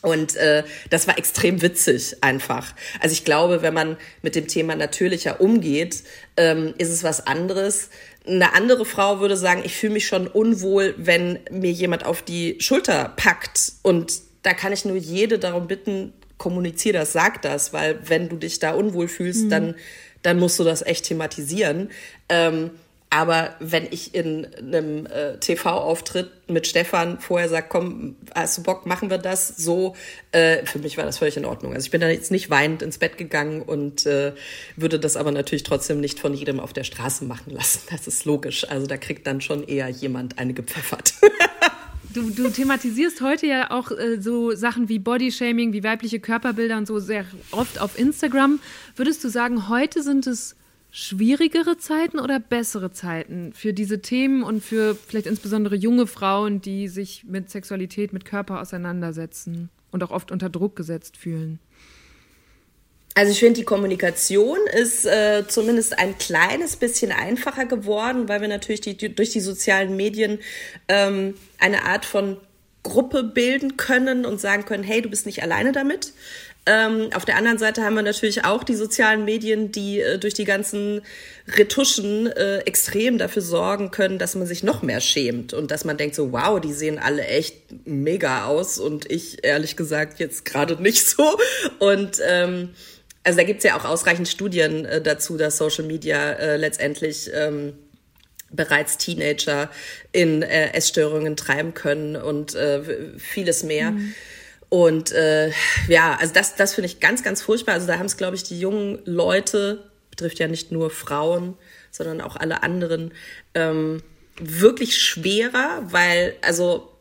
Und äh, das war extrem witzig einfach. Also ich glaube, wenn man mit dem Thema natürlicher umgeht, ähm, ist es was anderes. Eine andere Frau würde sagen, ich fühle mich schon unwohl, wenn mir jemand auf die Schulter packt. Und da kann ich nur jede darum bitten, kommunizier das, sag das, weil wenn du dich da unwohl fühlst, dann, dann musst du das echt thematisieren. Ähm, aber wenn ich in einem äh, TV-Auftritt mit Stefan vorher sage, komm, hast du Bock, machen wir das so, äh, für mich war das völlig in Ordnung. Also ich bin da jetzt nicht weinend ins Bett gegangen und äh, würde das aber natürlich trotzdem nicht von jedem auf der Straße machen lassen. Das ist logisch. Also da kriegt dann schon eher jemand eine gepfeffert. du, du thematisierst heute ja auch äh, so Sachen wie Bodyshaming, wie weibliche Körperbilder und so sehr oft auf Instagram. Würdest du sagen, heute sind es schwierigere Zeiten oder bessere Zeiten für diese Themen und für vielleicht insbesondere junge Frauen, die sich mit Sexualität, mit Körper auseinandersetzen und auch oft unter Druck gesetzt fühlen? Also ich finde, die Kommunikation ist äh, zumindest ein kleines bisschen einfacher geworden, weil wir natürlich die, durch die sozialen Medien ähm, eine Art von Gruppe bilden können und sagen können, hey, du bist nicht alleine damit. Ähm, auf der anderen Seite haben wir natürlich auch die sozialen Medien, die äh, durch die ganzen Retuschen äh, extrem dafür sorgen können, dass man sich noch mehr schämt und dass man denkt so, wow, die sehen alle echt mega aus und ich ehrlich gesagt jetzt gerade nicht so. Und ähm, also da gibt's ja auch ausreichend Studien äh, dazu, dass Social Media äh, letztendlich ähm, bereits Teenager in äh, Essstörungen treiben können und äh, vieles mehr. Mhm. Und äh, ja, also das, das finde ich ganz, ganz furchtbar. Also da haben es, glaube ich, die jungen Leute, betrifft ja nicht nur Frauen, sondern auch alle anderen, ähm, wirklich schwerer, weil, also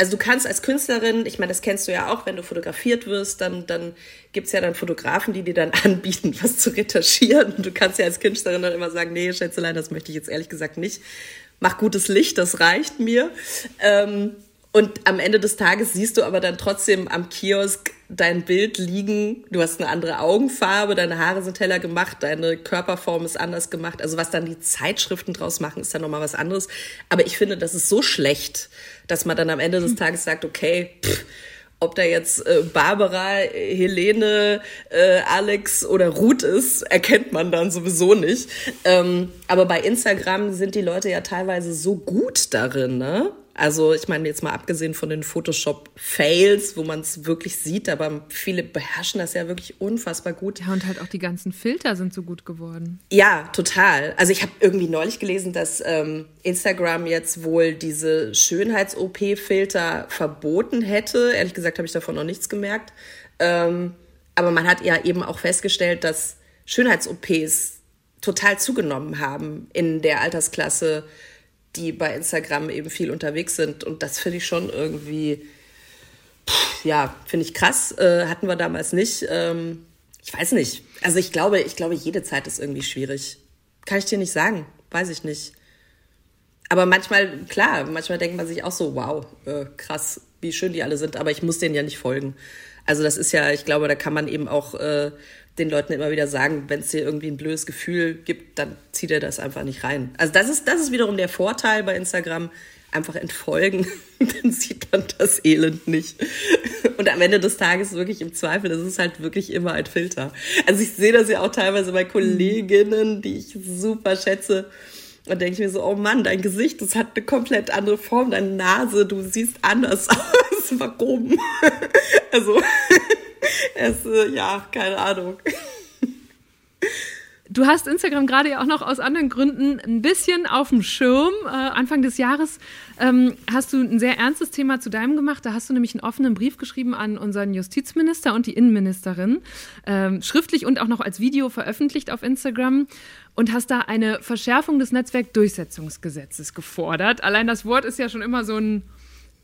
also du kannst als Künstlerin, ich meine, das kennst du ja auch, wenn du fotografiert wirst, dann, dann gibt's ja dann Fotografen, die dir dann anbieten, was zu retuschieren. Du kannst ja als Künstlerin dann immer sagen, nee, Schätzelein, das möchte ich jetzt ehrlich gesagt nicht. Mach gutes Licht, das reicht mir. Ähm, und am Ende des Tages siehst du aber dann trotzdem am Kiosk dein Bild liegen. Du hast eine andere Augenfarbe, deine Haare sind heller gemacht, deine Körperform ist anders gemacht. Also was dann die Zeitschriften draus machen, ist dann nochmal was anderes. Aber ich finde, das ist so schlecht, dass man dann am Ende des Tages sagt, okay, pff, ob da jetzt äh, Barbara, Helene, äh, Alex oder Ruth ist, erkennt man dann sowieso nicht. Ähm, aber bei Instagram sind die Leute ja teilweise so gut darin, ne? Also ich meine jetzt mal abgesehen von den Photoshop-Fails, wo man es wirklich sieht, aber viele beherrschen das ja wirklich unfassbar gut. Ja, und halt auch die ganzen Filter sind so gut geworden. Ja, total. Also ich habe irgendwie neulich gelesen, dass ähm, Instagram jetzt wohl diese Schönheits-OP-Filter verboten hätte. Ehrlich gesagt habe ich davon noch nichts gemerkt. Ähm, aber man hat ja eben auch festgestellt, dass Schönheits-OPs total zugenommen haben in der Altersklasse die bei Instagram eben viel unterwegs sind. Und das finde ich schon irgendwie, pff, ja, finde ich krass. Äh, hatten wir damals nicht. Ähm, ich weiß nicht. Also ich glaube, ich glaube, jede Zeit ist irgendwie schwierig. Kann ich dir nicht sagen. Weiß ich nicht. Aber manchmal, klar, manchmal denkt man sich auch so, wow, äh, krass, wie schön die alle sind, aber ich muss denen ja nicht folgen. Also das ist ja, ich glaube, da kann man eben auch äh, den Leuten immer wieder sagen, wenn es dir irgendwie ein blödes Gefühl gibt, dann zieht er das einfach nicht rein. Also das ist, das ist wiederum der Vorteil bei Instagram. Einfach entfolgen, dann sieht man das Elend nicht. Und am Ende des Tages wirklich im Zweifel, das ist halt wirklich immer ein Filter. Also ich sehe das ja auch teilweise bei Kolleginnen, die ich super schätze. Und denke ich mir so, oh Mann, dein Gesicht, das hat eine komplett andere Form, deine Nase, du siehst anders aus. Warum? Also es, äh, ja, keine Ahnung. Du hast Instagram gerade ja auch noch aus anderen Gründen ein bisschen auf dem Schirm. Äh, Anfang des Jahres ähm, hast du ein sehr ernstes Thema zu deinem gemacht. Da hast du nämlich einen offenen Brief geschrieben an unseren Justizminister und die Innenministerin, ähm, schriftlich und auch noch als Video veröffentlicht auf Instagram und hast da eine Verschärfung des Netzwerkdurchsetzungsgesetzes gefordert. Allein das Wort ist ja schon immer so ein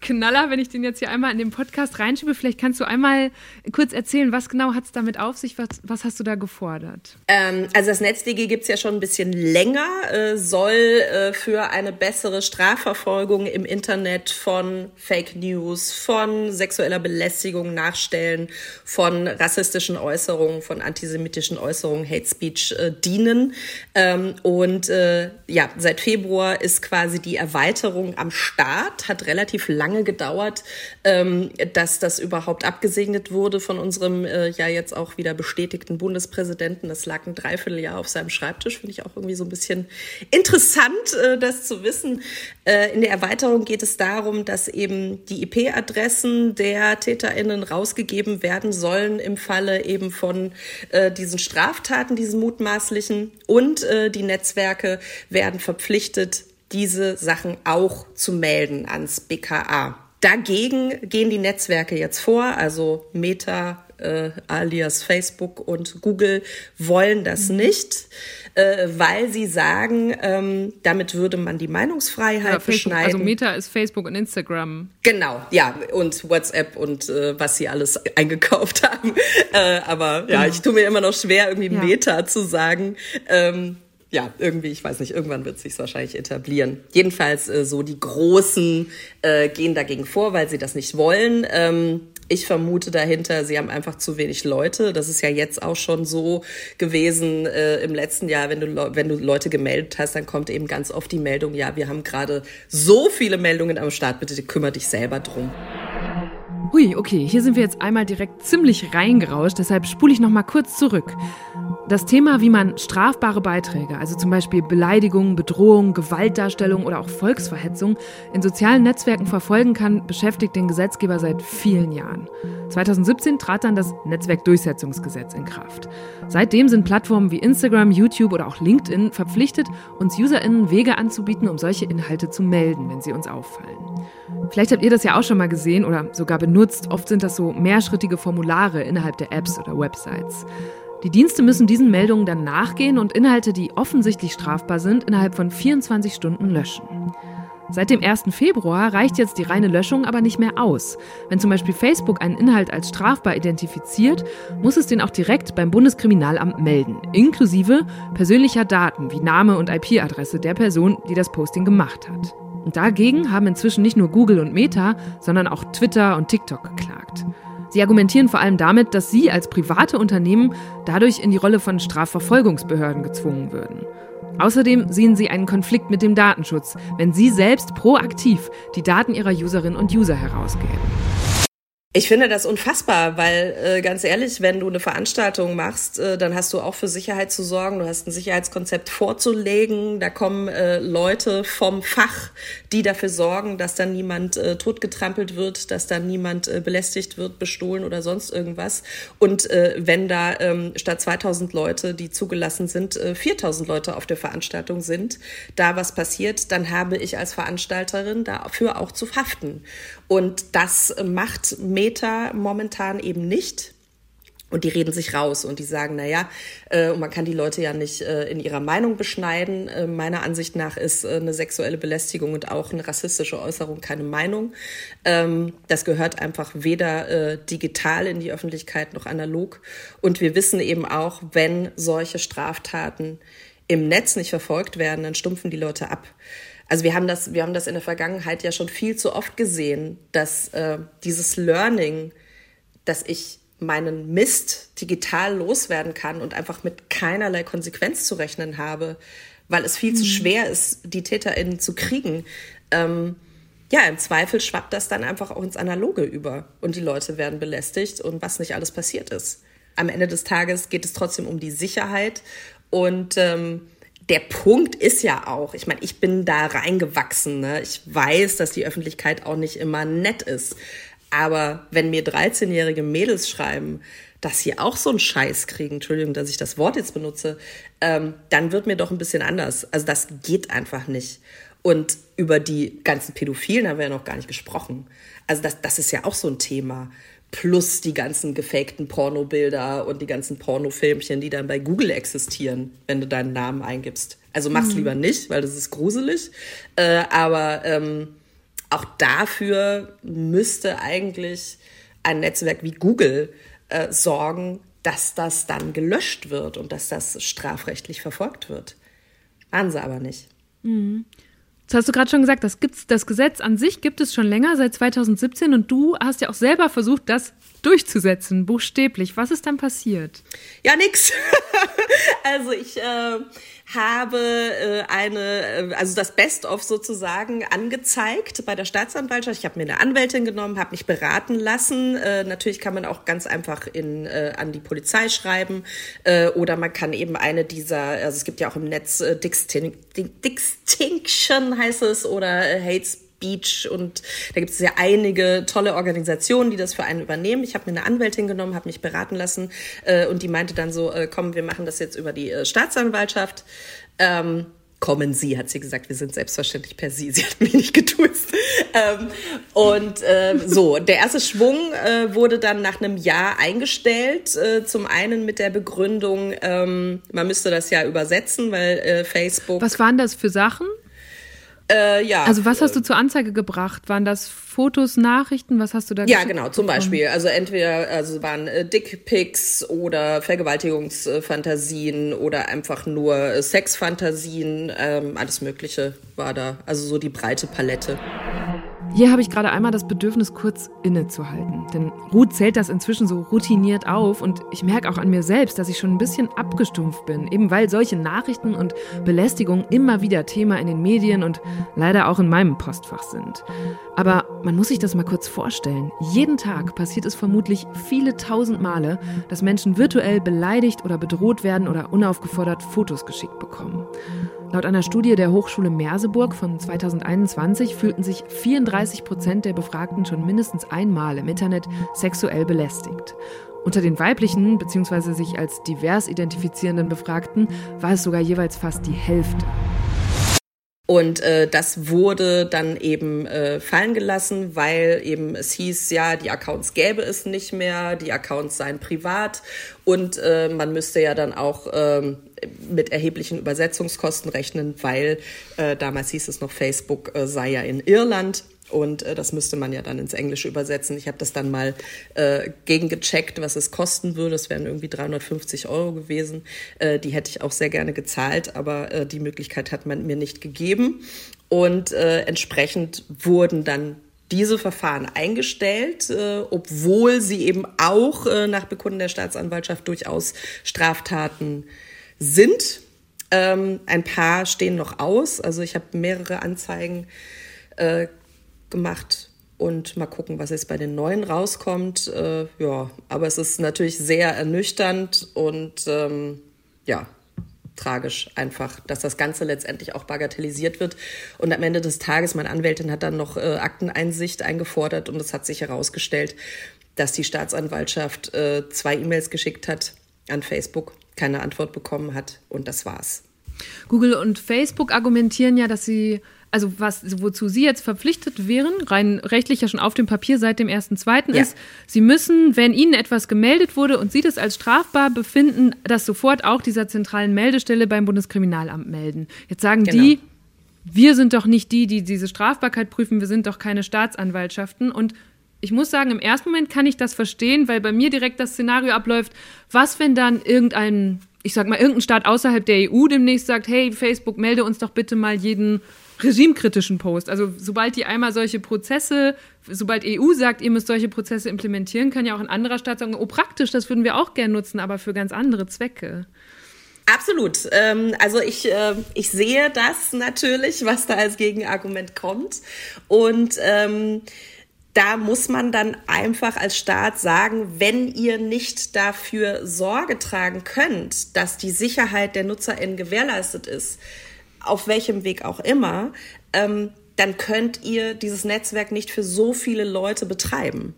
Knaller, wenn ich den jetzt hier einmal in den Podcast reinschiebe. Vielleicht kannst du einmal kurz erzählen, was genau hat es damit auf sich? Was, was hast du da gefordert? Ähm, also das NetzDG gibt es ja schon ein bisschen länger, äh, soll äh, für eine bessere Strafverfolgung im Internet von Fake News, von sexueller Belästigung nachstellen, von rassistischen Äußerungen, von antisemitischen Äußerungen, Hate Speech äh, dienen. Ähm, und äh, ja, seit Februar ist quasi die Erweiterung am Start, hat relativ lange lange gedauert, ähm, dass das überhaupt abgesegnet wurde von unserem äh, ja jetzt auch wieder bestätigten Bundespräsidenten. Das lag ein Dreivierteljahr auf seinem Schreibtisch. Finde ich auch irgendwie so ein bisschen interessant, äh, das zu wissen. Äh, in der Erweiterung geht es darum, dass eben die IP-Adressen der TäterInnen rausgegeben werden sollen im Falle eben von äh, diesen Straftaten, diesen mutmaßlichen. Und äh, die Netzwerke werden verpflichtet, diese Sachen auch zu melden ans BKA. Dagegen gehen die Netzwerke jetzt vor, also Meta, äh, alias Facebook und Google wollen das Mhm. nicht, äh, weil sie sagen, ähm, damit würde man die Meinungsfreiheit Ja, Facebook, beschneiden. also Meta ist Facebook und Instagram. Genau, ja, und WhatsApp und äh, was sie alles eingekauft haben. Äh, aber ja, ich tue mir immer noch schwer, irgendwie Ja. Meta zu sagen. Ähm, ja, irgendwie, ich weiß nicht, irgendwann wird sich wahrscheinlich etablieren. Jedenfalls äh, so die Großen äh, gehen dagegen vor, weil sie das nicht wollen. Ähm, ich vermute dahinter, sie haben einfach zu wenig Leute. Das ist ja jetzt auch schon so gewesen äh, im letzten Jahr, wenn du, wenn du Leute gemeldet hast, dann kommt eben ganz oft die Meldung, ja, wir haben gerade so viele Meldungen am Start, bitte kümmere dich selber drum. Hui, okay, hier sind wir jetzt einmal direkt ziemlich reingerauscht, deshalb spule ich noch mal kurz zurück. Das Thema, wie man strafbare Beiträge, also zum Beispiel Beleidigung, Bedrohung, Gewaltdarstellung oder auch Volksverhetzung in sozialen Netzwerken verfolgen kann, beschäftigt den Gesetzgeber seit vielen Jahren. 2017 trat dann das Netzwerkdurchsetzungsgesetz in Kraft. Seitdem sind Plattformen wie Instagram, YouTube oder auch LinkedIn verpflichtet, uns UserInnen Wege anzubieten, um solche Inhalte zu melden, wenn sie uns auffallen. Vielleicht habt ihr das ja auch schon mal gesehen oder sogar benutzt. Oft sind das so mehrschrittige Formulare innerhalb der Apps oder Websites. Die Dienste müssen diesen Meldungen dann nachgehen und Inhalte, die offensichtlich strafbar sind, innerhalb von 24 Stunden löschen. Seit dem 1. Februar reicht jetzt die reine Löschung aber nicht mehr aus. Wenn zum Beispiel Facebook einen Inhalt als strafbar identifiziert, muss es den auch direkt beim Bundeskriminalamt melden, inklusive persönlicher Daten wie Name und IP-Adresse der Person, die das Posting gemacht hat. Und dagegen haben inzwischen nicht nur Google und Meta, sondern auch Twitter und TikTok geklagt. Sie argumentieren vor allem damit, dass sie als private Unternehmen dadurch in die Rolle von Strafverfolgungsbehörden gezwungen würden. Außerdem sehen sie einen Konflikt mit dem Datenschutz, wenn sie selbst proaktiv die Daten ihrer Userinnen und User herausgeben. Ich finde das unfassbar, weil äh, ganz ehrlich, wenn du eine Veranstaltung machst, äh, dann hast du auch für Sicherheit zu sorgen, du hast ein Sicherheitskonzept vorzulegen, da kommen äh, Leute vom Fach, die dafür sorgen, dass dann niemand äh, totgetrampelt wird, dass dann niemand äh, belästigt wird, bestohlen oder sonst irgendwas. Und äh, wenn da ähm, statt 2000 Leute, die zugelassen sind, äh, 4000 Leute auf der Veranstaltung sind, da was passiert, dann habe ich als Veranstalterin dafür auch zu haften. Und das macht Meta momentan eben nicht. Und die reden sich raus und die sagen, na ja, äh, man kann die Leute ja nicht äh, in ihrer Meinung beschneiden. Äh, meiner Ansicht nach ist äh, eine sexuelle Belästigung und auch eine rassistische Äußerung keine Meinung. Ähm, das gehört einfach weder äh, digital in die Öffentlichkeit noch analog. Und wir wissen eben auch, wenn solche Straftaten im Netz nicht verfolgt werden, dann stumpfen die Leute ab. Also wir haben das, wir haben das in der Vergangenheit ja schon viel zu oft gesehen, dass äh, dieses Learning, dass ich meinen Mist digital loswerden kann und einfach mit keinerlei Konsequenz zu rechnen habe, weil es viel zu schwer ist, die TäterInnen zu kriegen. Ähm, ja, im Zweifel schwappt das dann einfach auch ins Analoge über und die Leute werden belästigt und was nicht alles passiert ist. Am Ende des Tages geht es trotzdem um die Sicherheit und ähm, der Punkt ist ja auch, ich meine, ich bin da reingewachsen. Ne? Ich weiß, dass die Öffentlichkeit auch nicht immer nett ist. Aber wenn mir 13-jährige Mädels schreiben, dass sie auch so einen Scheiß kriegen, Entschuldigung, dass ich das Wort jetzt benutze, ähm, dann wird mir doch ein bisschen anders. Also das geht einfach nicht. Und über die ganzen Pädophilen haben wir ja noch gar nicht gesprochen. Also das, das ist ja auch so ein Thema. Plus die ganzen gefakten Pornobilder und die ganzen Pornofilmchen, die dann bei Google existieren, wenn du deinen Namen eingibst. Also mach's Mhm. lieber nicht, weil das ist gruselig. Äh, aber ähm, auch dafür müsste eigentlich ein Netzwerk wie Google äh, sorgen, dass das dann gelöscht wird und dass das strafrechtlich verfolgt wird. Machen sie aber nicht. Das hast du gerade schon gesagt, das, gibt's, das Gesetz an sich gibt es schon länger, seit 2017, und du hast ja auch selber versucht, das durchzusetzen, buchstäblich. Was ist dann passiert? Ja, nix. also ich äh, habe äh, eine, äh, also das Best-of sozusagen angezeigt bei der Staatsanwaltschaft. Ich habe mir eine Anwältin genommen, habe mich beraten lassen. Äh, natürlich kann man auch ganz einfach in, äh, an die Polizei schreiben äh, oder man kann eben eine dieser, also es gibt ja auch im Netz äh, Distinction heißt es oder äh, Hate Speech und da gibt es ja einige tolle Organisationen, die das für einen übernehmen. Ich habe mir eine Anwältin genommen, habe mich beraten lassen äh, und die meinte dann so, äh, komm, wir machen das jetzt über die äh, Staatsanwaltschaft. Ähm, kommen Sie, hat sie gesagt. Wir sind selbstverständlich per Sie. Sie hat mich nicht getuzt. Ähm, und äh, so, der erste Schwung äh, wurde dann nach einem Jahr eingestellt. Äh, zum einen mit der Begründung, ähm, man müsste das ja übersetzen, weil äh, Facebook. Was waren das für Sachen? Äh, ja. Also was hast du zur Anzeige gebracht? Waren das Fotos, Nachrichten? Was hast du da Ja, genau, zum? Beispiel. Also entweder also waren äh, Dickpics oder Vergewaltigungsfantasien oder einfach nur Sexfantasien. Ähm, alles Mögliche war da. Also so die breite Palette. Hier habe ich gerade einmal das Bedürfnis, kurz innezuhalten. Denn Ruth zählt das inzwischen so routiniert auf und ich merke auch an mir selbst, dass ich schon ein bisschen abgestumpft bin, eben weil solche Nachrichten und Belästigungen immer wieder Thema in den Medien und leider auch in meinem Postfach sind. Aber man muss sich das mal kurz vorstellen. Jeden Tag passiert es vermutlich viele tausend Male, dass Menschen virtuell beleidigt oder bedroht werden oder unaufgefordert Fotos geschickt bekommen. Laut einer Studie der Hochschule Merseburg von 2021 fühlten sich 34 Prozent der Befragten schon mindestens einmal im Internet sexuell belästigt. Unter den weiblichen bzw. sich als divers identifizierenden Befragten war es sogar jeweils fast die Hälfte. Und äh, das wurde dann eben äh, fallen gelassen, weil eben es hieß, ja, die Accounts gäbe es nicht mehr, die Accounts seien privat und äh, man müsste ja dann auch ähm, mit erheblichen Übersetzungskosten rechnen, weil äh, damals hieß es noch, Facebook äh, sei ja in Irland. Und äh, das müsste man ja dann ins Englische übersetzen. Ich habe das dann mal äh, gegengecheckt, was es kosten würde. Es wären irgendwie 350 Euro gewesen. Äh, die hätte ich auch sehr gerne gezahlt, aber äh, die Möglichkeit hat man mir nicht gegeben. Und äh, entsprechend wurden dann diese Verfahren eingestellt, äh, obwohl sie eben auch äh, nach Bekunden der Staatsanwaltschaft durchaus Straftaten sind. Ähm, ein paar stehen noch aus. Also ich habe mehrere Anzeigen äh, gemacht und mal gucken, was jetzt bei den neuen rauskommt. Äh, ja, aber es ist natürlich sehr ernüchternd und ähm, ja, tragisch einfach, dass das Ganze letztendlich auch bagatellisiert wird. Und am Ende des Tages, meine Anwältin hat dann noch äh, Akteneinsicht eingefordert und es hat sich herausgestellt, dass die Staatsanwaltschaft äh, zwei E-Mails geschickt hat an Facebook, keine Antwort bekommen hat und das war's. Google und Facebook argumentieren ja, dass sie, also was, wozu sie jetzt verpflichtet wären, rein rechtlich ja schon auf dem Papier seit dem 1.2. Ja. ist, sie müssen, wenn ihnen etwas gemeldet wurde und sie das als strafbar befinden, das sofort auch dieser zentralen Meldestelle beim Bundeskriminalamt melden. Jetzt sagen Genau. die, wir sind doch nicht die, die diese Strafbarkeit prüfen, wir sind doch keine Staatsanwaltschaften und ich muss sagen, im ersten Moment kann ich das verstehen, weil bei mir direkt das Szenario abläuft, was, wenn dann irgendein, ich sag mal, irgendein Staat außerhalb der EU demnächst sagt, hey, Facebook, melde uns doch bitte mal jeden regimekritischen Post. Also sobald die einmal solche Prozesse, sobald EU sagt, ihr müsst solche Prozesse implementieren, kann ja auch ein anderer Staat sagen, oh praktisch, das würden wir auch gern nutzen, aber für ganz andere Zwecke. Absolut. Ähm, also ich, äh, ich sehe das natürlich, was da als Gegenargument kommt. Und ähm, da muss man dann einfach als Staat sagen, wenn ihr nicht dafür Sorge tragen könnt, dass die Sicherheit der NutzerInnen gewährleistet ist, auf welchem Weg auch immer, ähm, dann könnt ihr dieses Netzwerk nicht für so viele Leute betreiben.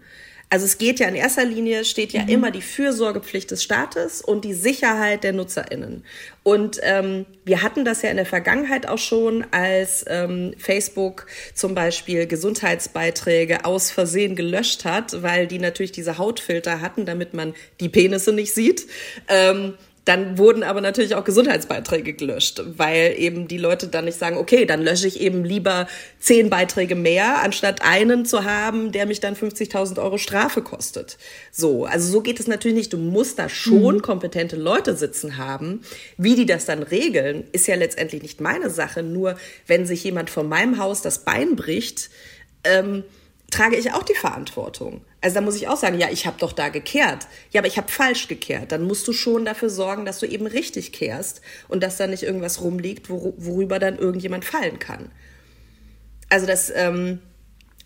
Also es geht ja in erster Linie, steht ja immer die Fürsorgepflicht des Staates und die Sicherheit der NutzerInnen. Und ähm, wir hatten das ja in der Vergangenheit auch schon, als ähm, Facebook zum Beispiel Gesundheitsbeiträge aus Versehen gelöscht hat, weil die natürlich diese Hautfilter hatten, damit man die Penisse nicht sieht. Ähm, dann wurden aber natürlich auch Gesundheitsbeiträge gelöscht, weil eben die Leute dann nicht sagen, okay, dann lösche ich eben lieber zehn Beiträge mehr, anstatt einen zu haben, der mich dann 50.000 Euro Strafe kostet. So, also so geht es natürlich nicht. Du musst da schon kompetente Leute sitzen haben. Wie die das dann regeln, ist ja letztendlich nicht meine Sache. Nur wenn sich jemand von meinem Haus das Bein bricht, ähm, trage ich auch die Verantwortung. Also da muss ich auch sagen, ja, ich habe doch da gekehrt. Ja, aber ich habe falsch gekehrt. Dann musst du schon dafür sorgen, dass du eben richtig kehrst und dass da nicht irgendwas rumliegt, wor worüber dann irgendjemand fallen kann. Also das ähm,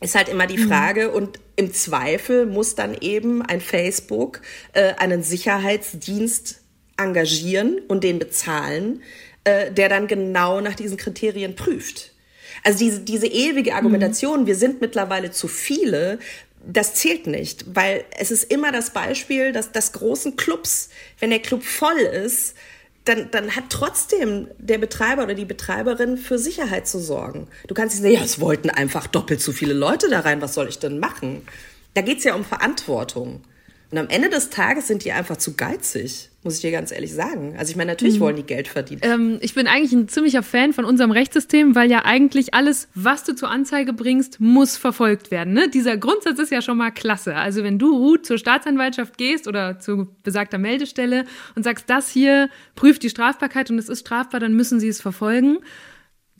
ist halt immer die Frage und im Zweifel muss dann eben ein Facebook äh, einen Sicherheitsdienst engagieren und den bezahlen, äh, der dann genau nach diesen Kriterien prüft. Also diese, diese ewige Argumentation, wir sind mittlerweile zu viele, das zählt nicht, weil es ist immer das Beispiel, dass das großen Clubs, wenn der Club voll ist, dann, dann hat trotzdem der Betreiber oder die Betreiberin für Sicherheit zu sorgen. Du kannst nicht sagen, ja, es wollten einfach doppelt so viele Leute da rein, was soll ich denn machen? Da geht's ja um Verantwortung. Und am Ende des Tages sind die einfach zu geizig, muss ich dir ganz ehrlich sagen. Also ich meine, natürlich Mhm. wollen die Geld verdienen. Ähm, ich bin eigentlich ein ziemlicher Fan von unserem Rechtssystem, weil ja eigentlich alles, was du zur Anzeige bringst, muss verfolgt werden. Ne? Dieser Grundsatz ist ja schon mal klasse. Also wenn du Ruth zur Staatsanwaltschaft gehst oder zu besagter Meldestelle und sagst, das hier prüft die Strafbarkeit und es ist strafbar, dann müssen sie es verfolgen.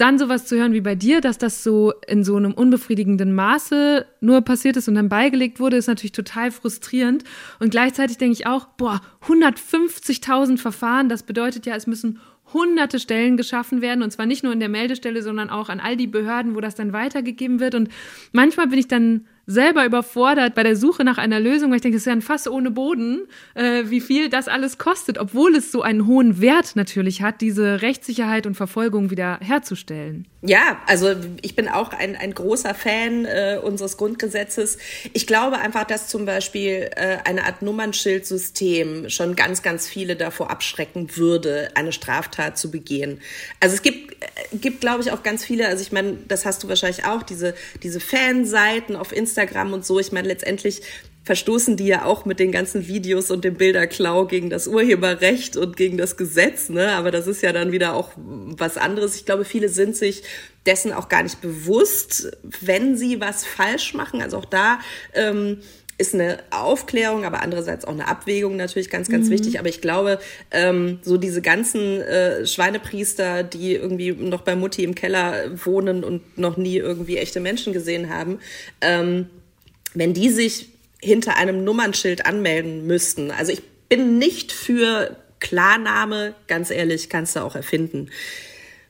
Dann sowas zu hören wie bei dir, dass das so in so einem unbefriedigenden Maße nur passiert ist und dann beigelegt wurde, ist natürlich total frustrierend. Und gleichzeitig denke ich auch, boah, 150.000 Verfahren, das bedeutet ja, es müssen hunderte Stellen geschaffen werden und zwar nicht nur in der Meldestelle, sondern auch an all die Behörden, wo das dann weitergegeben wird. Und manchmal bin ich dann selber überfordert bei der Suche nach einer Lösung, weil ich denke, es ist ja ein Fass ohne Boden, äh, wie viel das alles kostet, obwohl es so einen hohen Wert natürlich hat, diese Rechtssicherheit und Verfolgung wieder herzustellen. Ja, also ich bin auch ein, ein großer Fan äh, unseres Grundgesetzes. Ich glaube einfach, dass zum Beispiel äh, eine Art Nummernschildsystem schon ganz, ganz viele davor abschrecken würde, eine Straftat zu begehen. Also es gibt, äh, gibt glaube ich, auch ganz viele, also ich meine, das hast du wahrscheinlich auch, diese, diese Fanseiten auf Instagram und so. Ich meine, letztendlich verstoßen die ja auch mit den ganzen Videos und dem Bilderklau gegen das Urheberrecht und gegen das Gesetz, ne? Aber das ist ja dann wieder auch was anderes. Ich glaube, viele sind sich dessen auch gar nicht bewusst, wenn sie was falsch machen. Also auch da ähm, ist eine Aufklärung, aber andererseits auch eine Abwägung natürlich ganz, ganz Mhm. wichtig. Aber ich glaube, ähm, so diese ganzen äh, Schweinepriester, die irgendwie noch bei Mutti im Keller wohnen und noch nie irgendwie echte Menschen gesehen haben, ähm, wenn die sich hinter einem Nummernschild anmelden müssten. Also ich bin nicht für Klarname, ganz ehrlich, kannst du auch erfinden.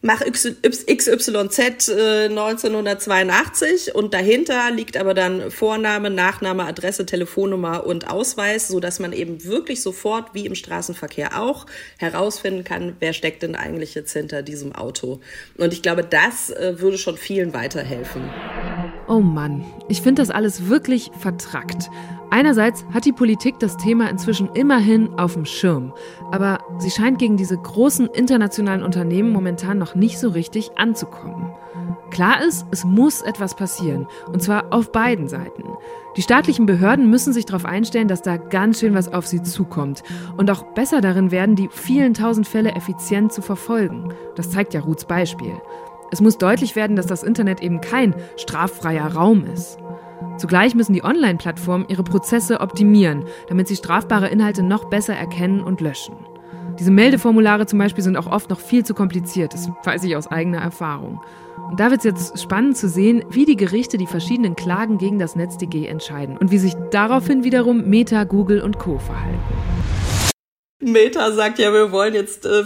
Mach XYZ äh, 1982 und dahinter liegt aber dann Vorname, Nachname, Adresse, Telefonnummer und Ausweis, so dass man eben wirklich sofort, wie im Straßenverkehr auch, herausfinden kann, wer steckt denn eigentlich jetzt hinter diesem Auto. Und ich glaube, das äh, würde schon vielen weiterhelfen. Oh Mann, ich finde das alles wirklich vertrackt. Einerseits hat die Politik das Thema inzwischen immerhin auf dem Schirm, aber sie scheint gegen diese großen internationalen Unternehmen momentan noch nicht so richtig anzukommen. Klar ist, es muss etwas passieren, und zwar auf beiden Seiten. Die staatlichen Behörden müssen sich darauf einstellen, dass da ganz schön was auf sie zukommt und auch besser darin werden, die vielen tausend Fälle effizient zu verfolgen. Das zeigt ja Ruths Beispiel. Es muss deutlich werden, dass das Internet eben kein straffreier Raum ist. Zugleich müssen die Online-Plattformen ihre Prozesse optimieren, damit sie strafbare Inhalte noch besser erkennen und löschen. Diese Meldeformulare zum Beispiel sind auch oft noch viel zu kompliziert, das weiß ich aus eigener Erfahrung. Und da wird es jetzt spannend zu sehen, wie die Gerichte die verschiedenen Klagen gegen das NetzDG entscheiden und wie sich daraufhin wiederum Meta, Google und Co. verhalten. Meta sagt ja, wir wollen jetzt äh,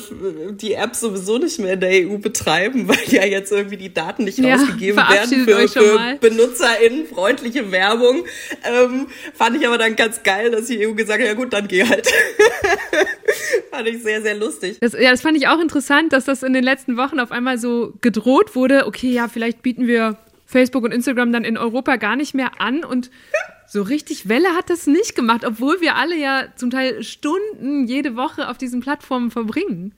die App sowieso nicht mehr in der EU betreiben, weil ja jetzt irgendwie die Daten nicht Ja, rausgegeben werden für, für. BenutzerInnen freundliche Werbung. Ähm, fand ich aber dann ganz geil, dass die EU gesagt hat, ja gut, dann geh halt. fand ich sehr, sehr lustig. Das, ja, das fand ich auch interessant, dass das in den letzten Wochen auf einmal so gedroht wurde. Okay, ja, vielleicht bieten wir Facebook und Instagram dann in Europa gar nicht mehr an und so richtig Welle hat das nicht gemacht, obwohl wir alle ja zum Teil Stunden jede Woche auf diesen Plattformen verbringen.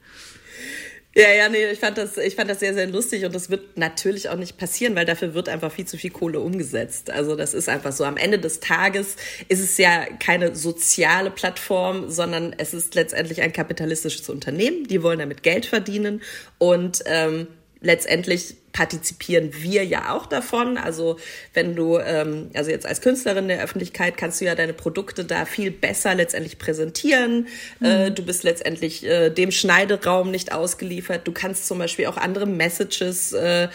Ja, ja, nee, ich fand das, ich fand das sehr, sehr lustig und das wird natürlich auch nicht passieren, weil dafür wird einfach viel zu viel Kohle umgesetzt. Also das ist einfach so. Am Ende des Tages ist es ja keine soziale Plattform, sondern es ist letztendlich ein kapitalistisches Unternehmen. Die wollen damit Geld verdienen und ähm, letztendlich partizipieren wir ja auch davon. Also wenn du, ähm, also jetzt als Künstlerin der Öffentlichkeit kannst du ja deine Produkte da viel besser letztendlich präsentieren. Äh, du bist letztendlich äh, dem Schneideraum nicht ausgeliefert. Du kannst zum Beispiel auch andere Messages äh, äh,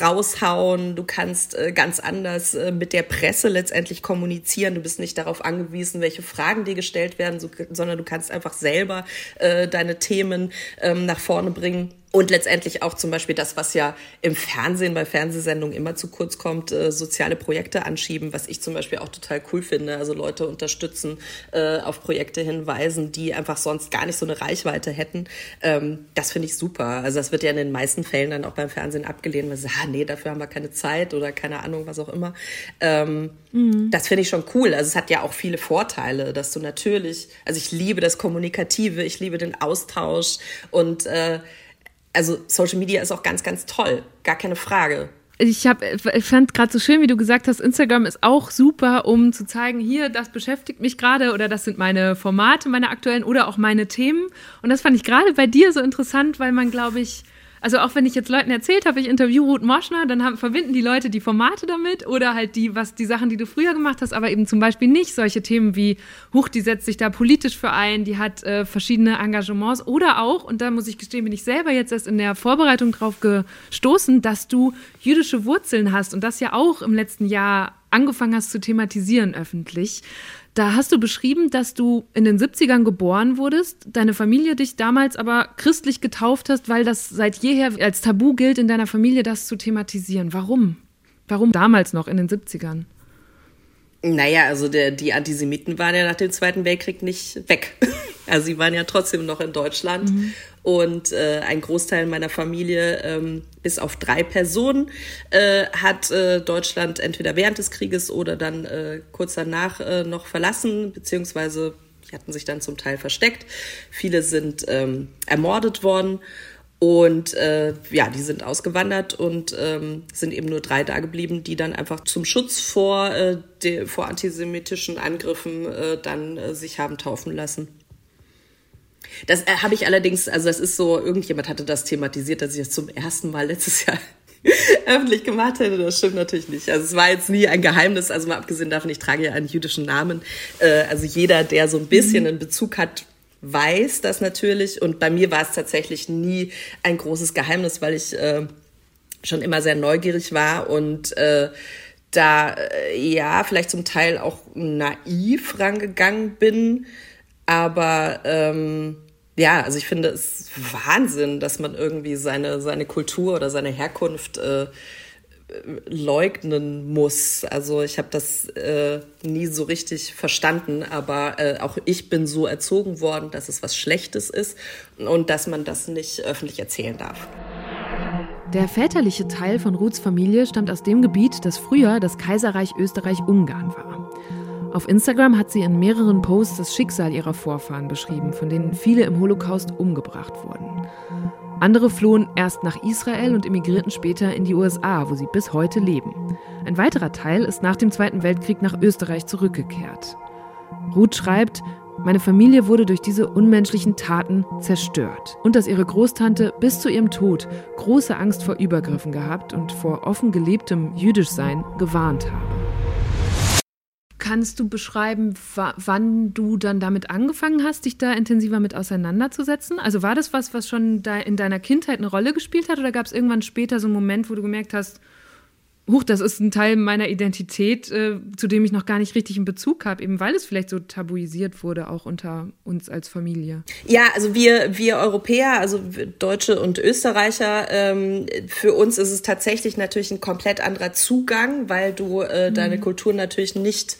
raushauen. Du kannst äh, ganz anders äh, mit der Presse letztendlich kommunizieren. Du bist nicht darauf angewiesen, welche Fragen dir gestellt werden, so, sondern du kannst einfach selber äh, deine Themen ähm, nach vorne bringen. Und letztendlich auch zum Beispiel das, was ja im im Fernsehen bei Fernsehsendungen immer zu kurz kommt, äh, soziale Projekte anschieben, was ich zum Beispiel auch total cool finde. Also Leute unterstützen, äh, auf Projekte hinweisen, die einfach sonst gar nicht so eine Reichweite hätten. Ähm, das finde ich super. Also das wird ja in den meisten Fällen dann auch beim Fernsehen abgelehnt, weil sie sagen, ah, nee, dafür haben wir keine Zeit oder keine Ahnung, was auch immer. Ähm, mhm. Das finde ich schon cool. Also es hat ja auch viele Vorteile, dass du natürlich, also ich liebe das Kommunikative, ich liebe den Austausch und äh, also Social Media ist auch ganz, ganz toll, gar keine Frage. Ich, hab, ich fand gerade so schön, wie du gesagt hast, Instagram ist auch super, um zu zeigen, hier, das beschäftigt mich gerade oder das sind meine Formate, meine aktuellen oder auch meine Themen. Und das fand ich gerade bei dir so interessant, weil man, glaube ich, also auch wenn ich jetzt Leuten erzählt habe, ich interview Ruth Moschner, dann haben, verbinden die Leute die Formate damit oder halt die, was die Sachen, die du früher gemacht hast, aber eben zum Beispiel nicht solche Themen wie, Huch, die setzt sich da politisch für ein, die hat äh, verschiedene Engagements oder auch, und da muss ich gestehen, bin ich selber jetzt erst in der Vorbereitung drauf gestoßen, dass du jüdische Wurzeln hast und das ja auch im letzten Jahr angefangen hast zu thematisieren öffentlich. Da hast du beschrieben, dass du in den 70ern geboren wurdest, deine Familie dich damals aber christlich getauft hast, weil das seit jeher als Tabu gilt, in deiner Familie das zu thematisieren. Warum? Warum damals noch in den 70ern? Naja, also der, die Antisemiten waren ja nach dem Zweiten Weltkrieg nicht weg. Also sie waren ja trotzdem noch in Deutschland. Mhm. Und äh, ein Großteil meiner Familie, ähm, bis auf drei Personen, äh, hat äh, Deutschland entweder während des Krieges oder dann äh, kurz danach äh, noch verlassen, beziehungsweise die hatten sich dann zum Teil versteckt. Viele sind ähm, ermordet worden. Und äh, ja, die sind ausgewandert und ähm, sind eben nur drei da geblieben, die dann einfach zum Schutz vor, äh, de, vor antisemitischen Angriffen äh, dann äh, sich haben taufen lassen. Das äh, habe ich allerdings, also das ist so, irgendjemand hatte das thematisiert, dass ich das zum ersten Mal letztes Jahr öffentlich gemacht hätte. Das stimmt natürlich nicht. Also es war jetzt nie ein Geheimnis, also mal abgesehen davon, ich trage ja einen jüdischen Namen. Äh, also jeder, der so ein bisschen einen Bezug hat, weiß das natürlich. Und bei mir war es tatsächlich nie ein großes Geheimnis, weil ich äh, schon immer sehr neugierig war und äh, da äh, ja vielleicht zum Teil auch naiv rangegangen bin. Aber ähm, ja, also ich finde es Wahnsinn, dass man irgendwie seine, seine Kultur oder seine Herkunft äh, leugnen muss. Also ich habe das äh, nie so richtig verstanden, aber äh, auch ich bin so erzogen worden, dass es was Schlechtes ist und dass man das nicht öffentlich erzählen darf. Der väterliche Teil von Ruths Familie stammt aus dem Gebiet, das früher das Kaiserreich Österreich-Ungarn war. Auf Instagram hat sie in mehreren Posts das Schicksal ihrer Vorfahren beschrieben, von denen viele im Holocaust umgebracht wurden. Andere flohen erst nach Israel und emigrierten später in die USA, wo sie bis heute leben. Ein weiterer Teil ist nach dem Zweiten Weltkrieg nach Österreich zurückgekehrt. Ruth schreibt, meine Familie wurde durch diese unmenschlichen Taten zerstört und dass ihre Großtante bis zu ihrem Tod große Angst vor Übergriffen gehabt und vor offen gelebtem Jüdischsein gewarnt habe. Kannst du beschreiben, wann du dann damit angefangen hast, dich da intensiver mit auseinanderzusetzen? Also war das was, was schon in deiner Kindheit eine Rolle gespielt hat oder gab es irgendwann später so einen Moment, wo du gemerkt hast, huch, das ist ein Teil meiner Identität, äh, zu dem ich noch gar nicht richtig einen Bezug habe, eben weil es vielleicht so tabuisiert wurde, auch unter uns als Familie. Ja, also wir, wir Europäer, also Deutsche und Österreicher, ähm, für uns ist es tatsächlich natürlich ein komplett anderer Zugang, weil du äh, deine mhm. Kultur natürlich nicht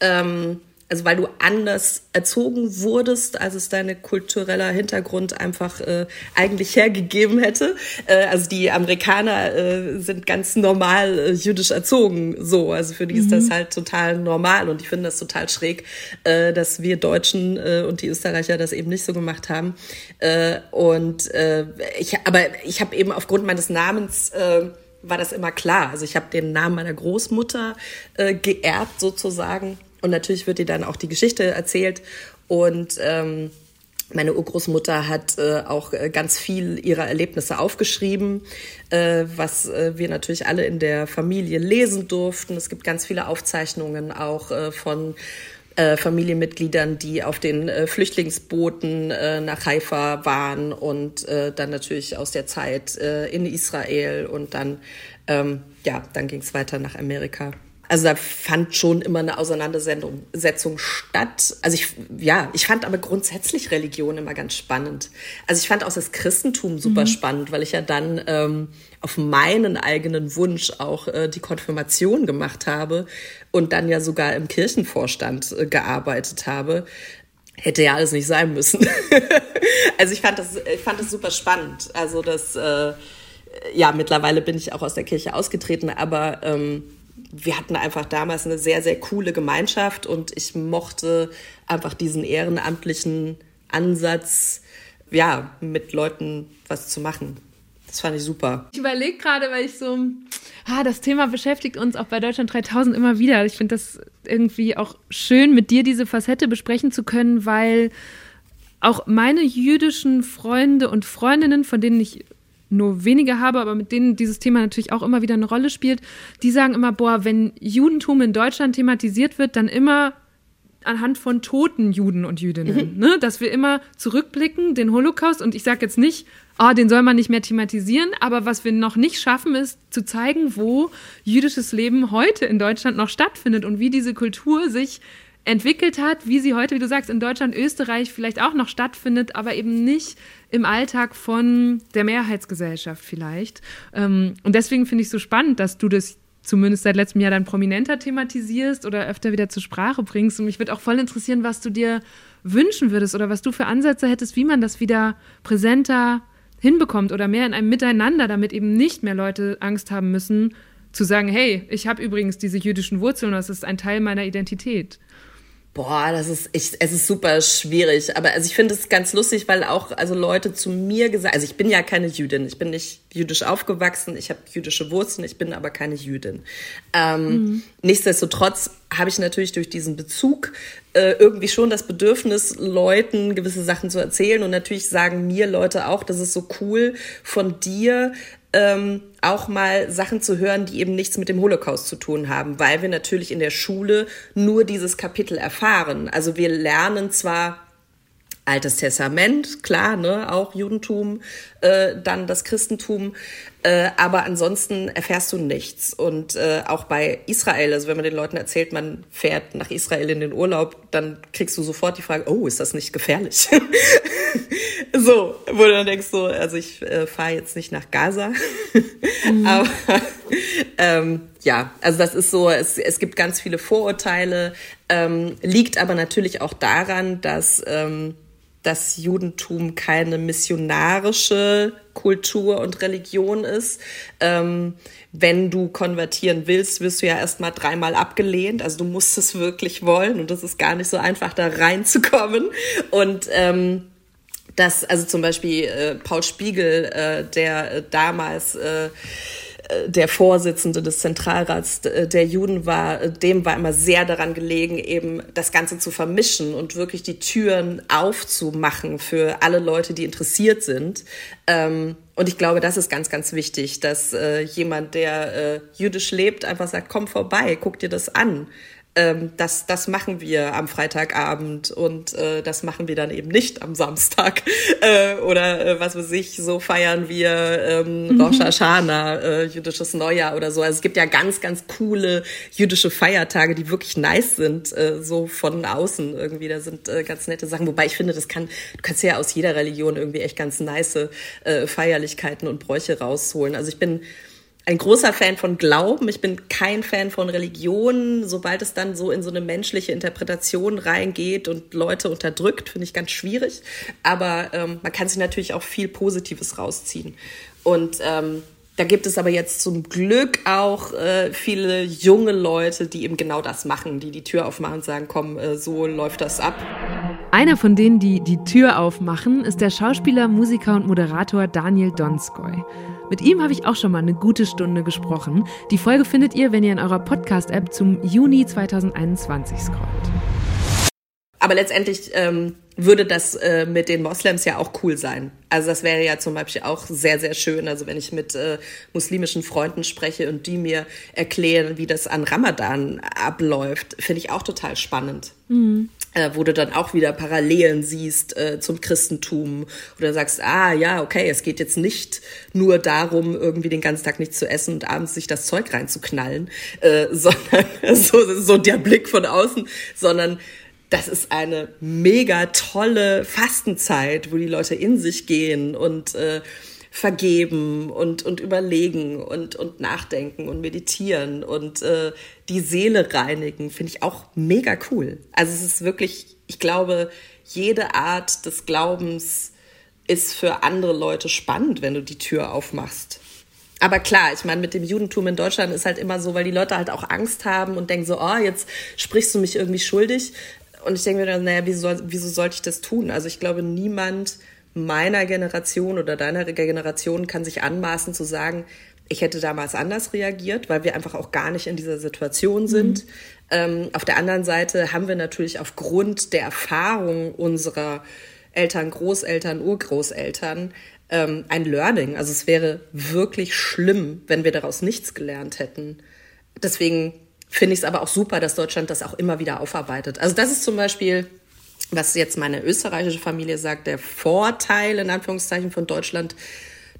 ähm, also weil du anders erzogen wurdest, als es deine kultureller Hintergrund einfach äh, eigentlich hergegeben hätte. Äh, also die Amerikaner äh, sind ganz normal äh, jüdisch erzogen, so. Also für die mhm. ist das mhm. halt total normal und ich finde das total schräg, äh, dass wir Deutschen äh, und die Österreicher das eben nicht so gemacht haben. Äh, und äh, ich, aber ich habe eben aufgrund meines Namens äh, war das immer klar. Also ich habe den Namen meiner Großmutter äh, geerbt sozusagen und natürlich wird dir dann auch die Geschichte erzählt. Und ähm, meine Urgroßmutter hat äh, auch äh, ganz viel ihrer Erlebnisse aufgeschrieben, äh, was äh, wir natürlich alle in der Familie lesen durften. Es gibt ganz viele Aufzeichnungen auch äh, von äh, Familienmitgliedern, die auf den äh, Flüchtlingsbooten äh, nach Haifa waren und äh, dann natürlich aus der Zeit äh, in Israel und dann, ähm, ja, dann ging es weiter nach Amerika. Also da fand schon immer eine Auseinandersetzung statt. Also ich, ja, ich fand aber grundsätzlich Religion immer ganz spannend. Also ich fand auch das Christentum super mhm. spannend, weil ich ja dann ähm, auf meinen eigenen Wunsch auch äh, die Konfirmation gemacht habe und dann ja sogar im Kirchenvorstand äh, gearbeitet habe. Hätte ja alles nicht sein müssen. also ich fand das, ich fand das super spannend. Also das, äh, ja, mittlerweile bin ich auch aus der Kirche ausgetreten, aber ähm, wir hatten einfach damals eine sehr, sehr coole Gemeinschaft und ich mochte einfach diesen ehrenamtlichen Ansatz, ja, mit Leuten was zu machen. Das fand ich super. Ich überlege gerade, weil ich so, ah, das Thema beschäftigt uns auch bei Deutschland 3000 immer wieder. Ich finde das irgendwie auch schön, mit dir diese Facette besprechen zu können, weil auch meine jüdischen Freunde und Freundinnen, von denen ich nur wenige habe, aber mit denen dieses Thema natürlich auch immer wieder eine Rolle spielt, die sagen immer, boah, wenn Judentum in Deutschland thematisiert wird, dann immer anhand von toten Juden und Jüdinnen, mhm. ne? dass wir immer zurückblicken, den Holocaust, und ich sage jetzt nicht, oh, den soll man nicht mehr thematisieren, aber was wir noch nicht schaffen, ist zu zeigen, wo jüdisches Leben heute in Deutschland noch stattfindet und wie diese Kultur sich entwickelt hat, wie sie heute, wie du sagst, in Deutschland, Österreich vielleicht auch noch stattfindet, aber eben nicht im Alltag von der Mehrheitsgesellschaft vielleicht. Ähm, und deswegen finde ich es so spannend, dass du das zumindest seit letztem Jahr dann prominenter thematisierst oder öfter wieder zur Sprache bringst. Und mich würde auch voll interessieren, was du dir wünschen würdest oder was du für Ansätze hättest, wie man das wieder präsenter hinbekommt oder mehr in einem Miteinander, damit eben nicht mehr Leute Angst haben müssen, zu sagen, hey, ich habe übrigens diese jüdischen Wurzeln, das ist ein Teil meiner Identität. Boah, das ist ich, es ist super schwierig. Aber also ich finde es ganz lustig, weil auch also Leute zu mir gesagt, also ich bin ja keine Jüdin, ich bin nicht jüdisch aufgewachsen, ich habe jüdische Wurzeln, ich bin aber keine Jüdin. Ähm, mhm. Nichtsdestotrotz habe ich natürlich durch diesen Bezug äh, irgendwie schon das Bedürfnis, Leuten gewisse Sachen zu erzählen. Und natürlich sagen mir Leute auch, das ist so cool von dir, ähm, auch mal Sachen zu hören, die eben nichts mit dem Holocaust zu tun haben, weil wir natürlich in der Schule nur dieses Kapitel erfahren. Also wir lernen zwar Altes Testament, klar, ne, auch Judentum, äh, dann das Christentum, äh, aber ansonsten erfährst du nichts. Und äh, auch bei Israel, also wenn man den Leuten erzählt, man fährt nach Israel in den Urlaub, dann kriegst du sofort die Frage, oh, ist das nicht gefährlich? so, wo du dann denkst, so, also ich äh, fahre jetzt nicht nach Gaza, mhm. aber ähm, ja, also das ist so, es, es gibt ganz viele Vorurteile, ähm, liegt aber natürlich auch daran, dass ähm, das Judentum keine missionarische Kultur und Religion ist. Ähm, wenn du konvertieren willst, wirst du ja erstmal dreimal abgelehnt. Also du musst es wirklich wollen und das ist gar nicht so einfach, da reinzukommen. Und ähm, das, also zum Beispiel äh, Paul Spiegel, äh, der äh, damals äh, der Vorsitzende des Zentralrats äh, der Juden war, äh, dem war immer sehr daran gelegen, eben das Ganze zu vermischen und wirklich die Türen aufzumachen für alle Leute, die interessiert sind. Ähm, und ich glaube, das ist ganz, ganz wichtig, dass äh, jemand, der jüdisch lebt, einfach sagt, komm vorbei, guck dir das an ähm, das, das machen wir am Freitagabend und äh, das machen wir dann eben nicht am Samstag äh, oder äh, was weiß ich, so feiern wir ähm, mhm. Rosh Hashanah, äh, jüdisches Neujahr oder so. Also es gibt ja ganz, ganz coole jüdische Feiertage, die wirklich nice sind, äh, so von außen irgendwie. Da sind äh, ganz nette Sachen. Wobei ich finde, das kann, du kannst ja aus jeder Religion irgendwie echt ganz nice äh, Feierlichkeiten und Bräuche rausholen. Also ich bin ein großer Fan von Glauben. Ich bin kein Fan von Religion. Sobald es dann so in so eine menschliche Interpretation reingeht und Leute unterdrückt, finde ich ganz schwierig. Aber ähm, man kann sich natürlich auch viel Positives rausziehen. Und ähm, da gibt es aber jetzt zum Glück auch äh, viele junge Leute, die eben genau das machen, die die Tür aufmachen und sagen, komm, äh, so läuft das ab. Einer von denen, die die Tür aufmachen, ist der Schauspieler, Musiker und Moderator Daniel Donskoy. Mit ihm habe ich auch schon mal eine gute Stunde gesprochen. Die Folge findet ihr, wenn ihr in eurer Podcast-App zum Juni 2021 scrollt. Aber letztendlich ähm, würde das äh, mit den Moslems ja auch cool sein. Also das wäre ja zum Beispiel auch sehr, sehr schön. Also wenn ich mit äh, muslimischen Freunden spreche und die mir erklären, wie das an Ramadan abläuft, finde ich auch total spannend. Mhm. Äh, wo du dann auch wieder Parallelen siehst äh, zum Christentum oder sagst, ah ja, okay, es geht jetzt nicht nur darum, irgendwie den ganzen Tag nichts zu essen und abends sich das Zeug reinzuknallen, äh, sondern so, so der Blick von außen, sondern das ist eine mega tolle Fastenzeit, wo die Leute in sich gehen und äh, vergeben und, und überlegen und, und nachdenken und meditieren und äh, die Seele reinigen, finde ich auch mega cool. Also es ist wirklich, ich glaube, jede Art des Glaubens ist für andere Leute spannend, wenn du die Tür aufmachst. Aber klar, ich meine, mit dem Judentum in Deutschland ist halt immer so, weil die Leute halt auch Angst haben und denken so, oh, jetzt sprichst du mich irgendwie schuldig. Und ich denke mir dann, naja, wieso, wieso sollte ich das tun? Also ich glaube, niemand meiner Generation oder deiner Generation kann sich anmaßen zu sagen, ich hätte damals anders reagiert, weil wir einfach auch gar nicht in dieser Situation sind. Mhm. Ähm, auf der anderen Seite haben wir natürlich aufgrund der Erfahrung unserer Eltern, Großeltern, Urgroßeltern ähm, ein Learning. Also es wäre wirklich schlimm, wenn wir daraus nichts gelernt hätten. Deswegen finde ich es aber auch super, dass Deutschland das auch immer wieder aufarbeitet. Also das ist zum Beispiel, was jetzt meine österreichische Familie sagt, der Vorteil in Anführungszeichen von Deutschland,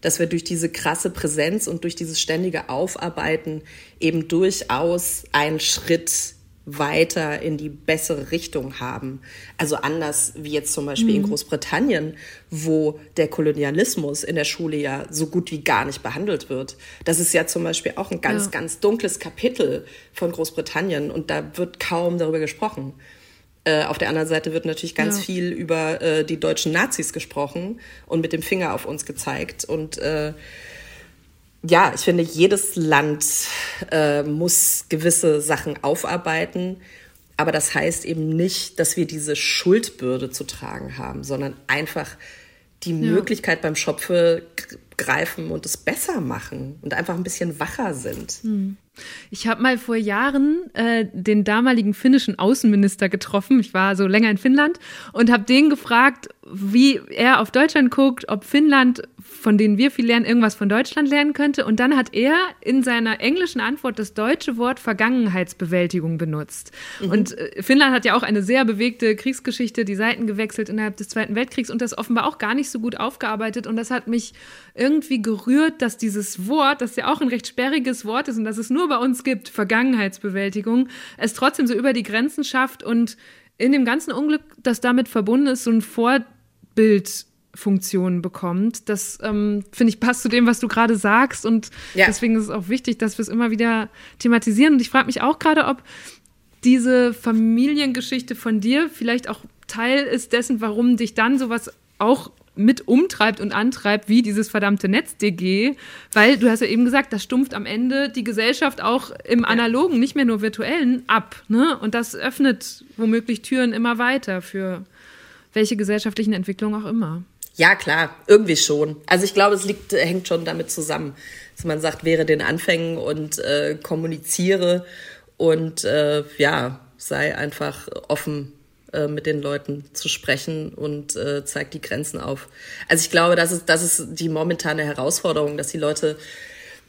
dass wir durch diese krasse Präsenz und durch dieses ständige Aufarbeiten eben durchaus einen Schritt weiter in die bessere Richtung haben. Also anders wie jetzt zum Beispiel mhm. in Großbritannien, wo der Kolonialismus in der Schule ja so gut wie gar nicht behandelt wird. Das ist ja zum Beispiel auch ein ganz, ja. ganz dunkles Kapitel von Großbritannien und da wird kaum darüber gesprochen. Äh, auf der anderen Seite wird natürlich ganz ja. viel über äh, die deutschen Nazis gesprochen und mit dem Finger auf uns gezeigt und äh, ja, ich finde, jedes Land äh, muss gewisse Sachen aufarbeiten. Aber das heißt eben nicht, dass wir diese Schuldbürde zu tragen haben, sondern einfach die ja. Möglichkeit beim Schopfe greifen und es besser machen und einfach ein bisschen wacher sind. Hm. Ich habe mal vor Jahren äh, den damaligen finnischen Außenminister getroffen. Ich war so länger in Finnland und habe den gefragt, wie er auf Deutschland guckt, ob Finnland von denen wir viel lernen, irgendwas von Deutschland lernen könnte. Und dann hat er in seiner englischen Antwort das deutsche Wort Vergangenheitsbewältigung benutzt. Mhm. Und äh, Finnland hat ja auch eine sehr bewegte Kriegsgeschichte, die Seiten gewechselt innerhalb des Zweiten Weltkriegs und das offenbar auch gar nicht so gut aufgearbeitet. Und das hat mich irgendwie gerührt, dass dieses Wort, das ja auch ein recht sperriges Wort ist und das es nur bei uns gibt, Vergangenheitsbewältigung, es trotzdem so über die Grenzen schafft und in dem ganzen Unglück, das damit verbunden ist, so ein Vorbild Funktion bekommt. Das ähm, finde ich passt zu dem, was du gerade sagst und ja. deswegen ist es auch wichtig, dass wir es immer wieder thematisieren. Und ich frage mich auch gerade, ob diese Familiengeschichte von dir vielleicht auch Teil ist dessen, warum dich dann sowas auch mit umtreibt und antreibt, wie dieses verdammte NetzDG, weil du hast ja eben gesagt, das stumpft am Ende die Gesellschaft auch im analogen, nicht mehr nur virtuellen, ab. Ne? Und das öffnet womöglich Türen immer weiter für welche gesellschaftlichen Entwicklungen auch immer. Ja, klar, irgendwie schon. Also ich glaube, es liegt, hängt schon damit zusammen, dass man sagt, wäre den Anfängen und äh, kommuniziere und äh, ja, sei einfach offen äh, mit den Leuten zu sprechen und äh, zeigt die Grenzen auf. Also ich glaube, das ist, das ist die momentane Herausforderung, dass die Leute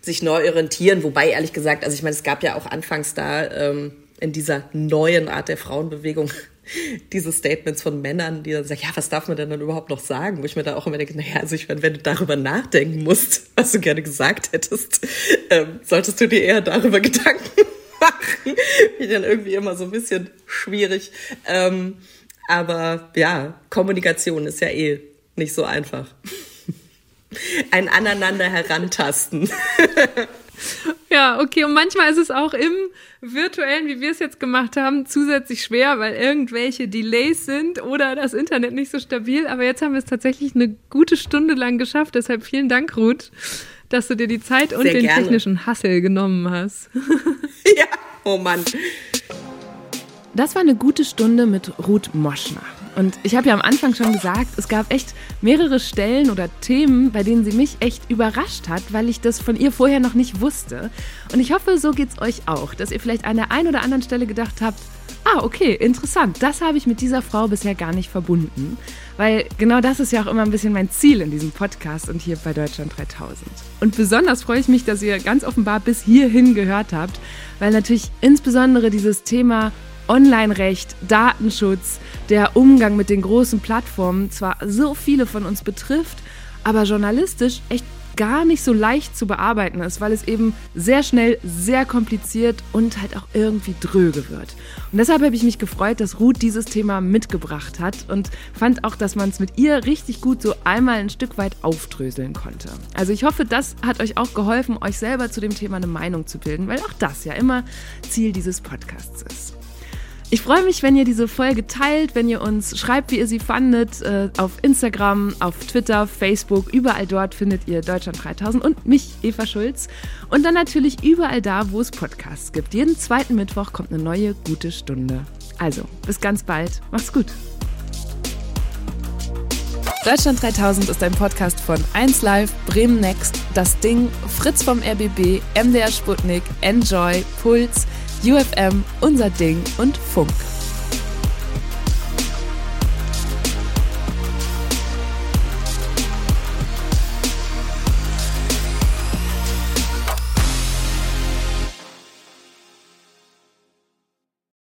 sich neu orientieren, wobei ehrlich gesagt, also ich meine, es gab ja auch anfangs da ähm, in dieser neuen Art der Frauenbewegung diese Statements von Männern, die dann sagen, ja, was darf man denn dann überhaupt noch sagen? Wo ich mir da auch immer denke, naja, also ich meine, wenn du darüber nachdenken musst, was du gerne gesagt hättest, ähm, solltest du dir eher darüber Gedanken machen. Ich dann irgendwie immer so ein bisschen schwierig. Ähm, aber ja, Kommunikation ist ja eh nicht so einfach. Ein aneinander herantasten. Ja, okay. Und manchmal ist es auch im virtuellen, wie wir es jetzt gemacht haben, zusätzlich schwer, weil irgendwelche Delays sind oder das Internet nicht so stabil. Aber jetzt haben wir es tatsächlich eine gute Stunde lang geschafft. Deshalb vielen Dank, Ruth, dass du dir die Zeit und Sehr den gerne. technischen Hassel genommen hast. ja, oh Mann. Das war eine gute Stunde mit Ruth Moschner. Und ich habe ja am Anfang schon gesagt, es gab echt mehrere Stellen oder Themen, bei denen sie mich echt überrascht hat, weil ich das von ihr vorher noch nicht wusste. Und ich hoffe, so geht es euch auch, dass ihr vielleicht an der einen oder anderen Stelle gedacht habt, Ah, okay, interessant. Das habe ich mit dieser Frau bisher gar nicht verbunden. Weil genau das ist ja auch immer ein bisschen mein Ziel in diesem Podcast und hier bei Deutschland 3000. Und besonders freue ich mich, dass ihr ganz offenbar bis hierhin gehört habt, weil natürlich insbesondere dieses Thema Online-Recht, Datenschutz, der Umgang mit den großen Plattformen zwar so viele von uns betrifft, aber journalistisch echt gar nicht so leicht zu bearbeiten ist, weil es eben sehr schnell, sehr kompliziert und halt auch irgendwie dröge wird. Und deshalb habe ich mich gefreut, dass Ruth dieses Thema mitgebracht hat und fand auch, dass man es mit ihr richtig gut so einmal ein Stück weit aufdröseln konnte. Also ich hoffe, das hat euch auch geholfen, euch selber zu dem Thema eine Meinung zu bilden, weil auch das ja immer Ziel dieses Podcasts ist. Ich freue mich, wenn ihr diese Folge teilt, wenn ihr uns schreibt, wie ihr sie fandet, äh, auf Instagram, auf Twitter, Facebook, überall dort findet ihr Deutschland 3000 und mich, Eva Schulz. Und dann natürlich überall da, wo es Podcasts gibt. Jeden zweiten Mittwoch kommt eine neue gute Stunde. Also, bis ganz bald. Macht's gut. Deutschland 3000 ist ein Podcast von 1Live, Bremen Next, Das Ding, Fritz vom RBB, MDR Sputnik, Enjoy, Puls, UFM, Unser Ding und Funk.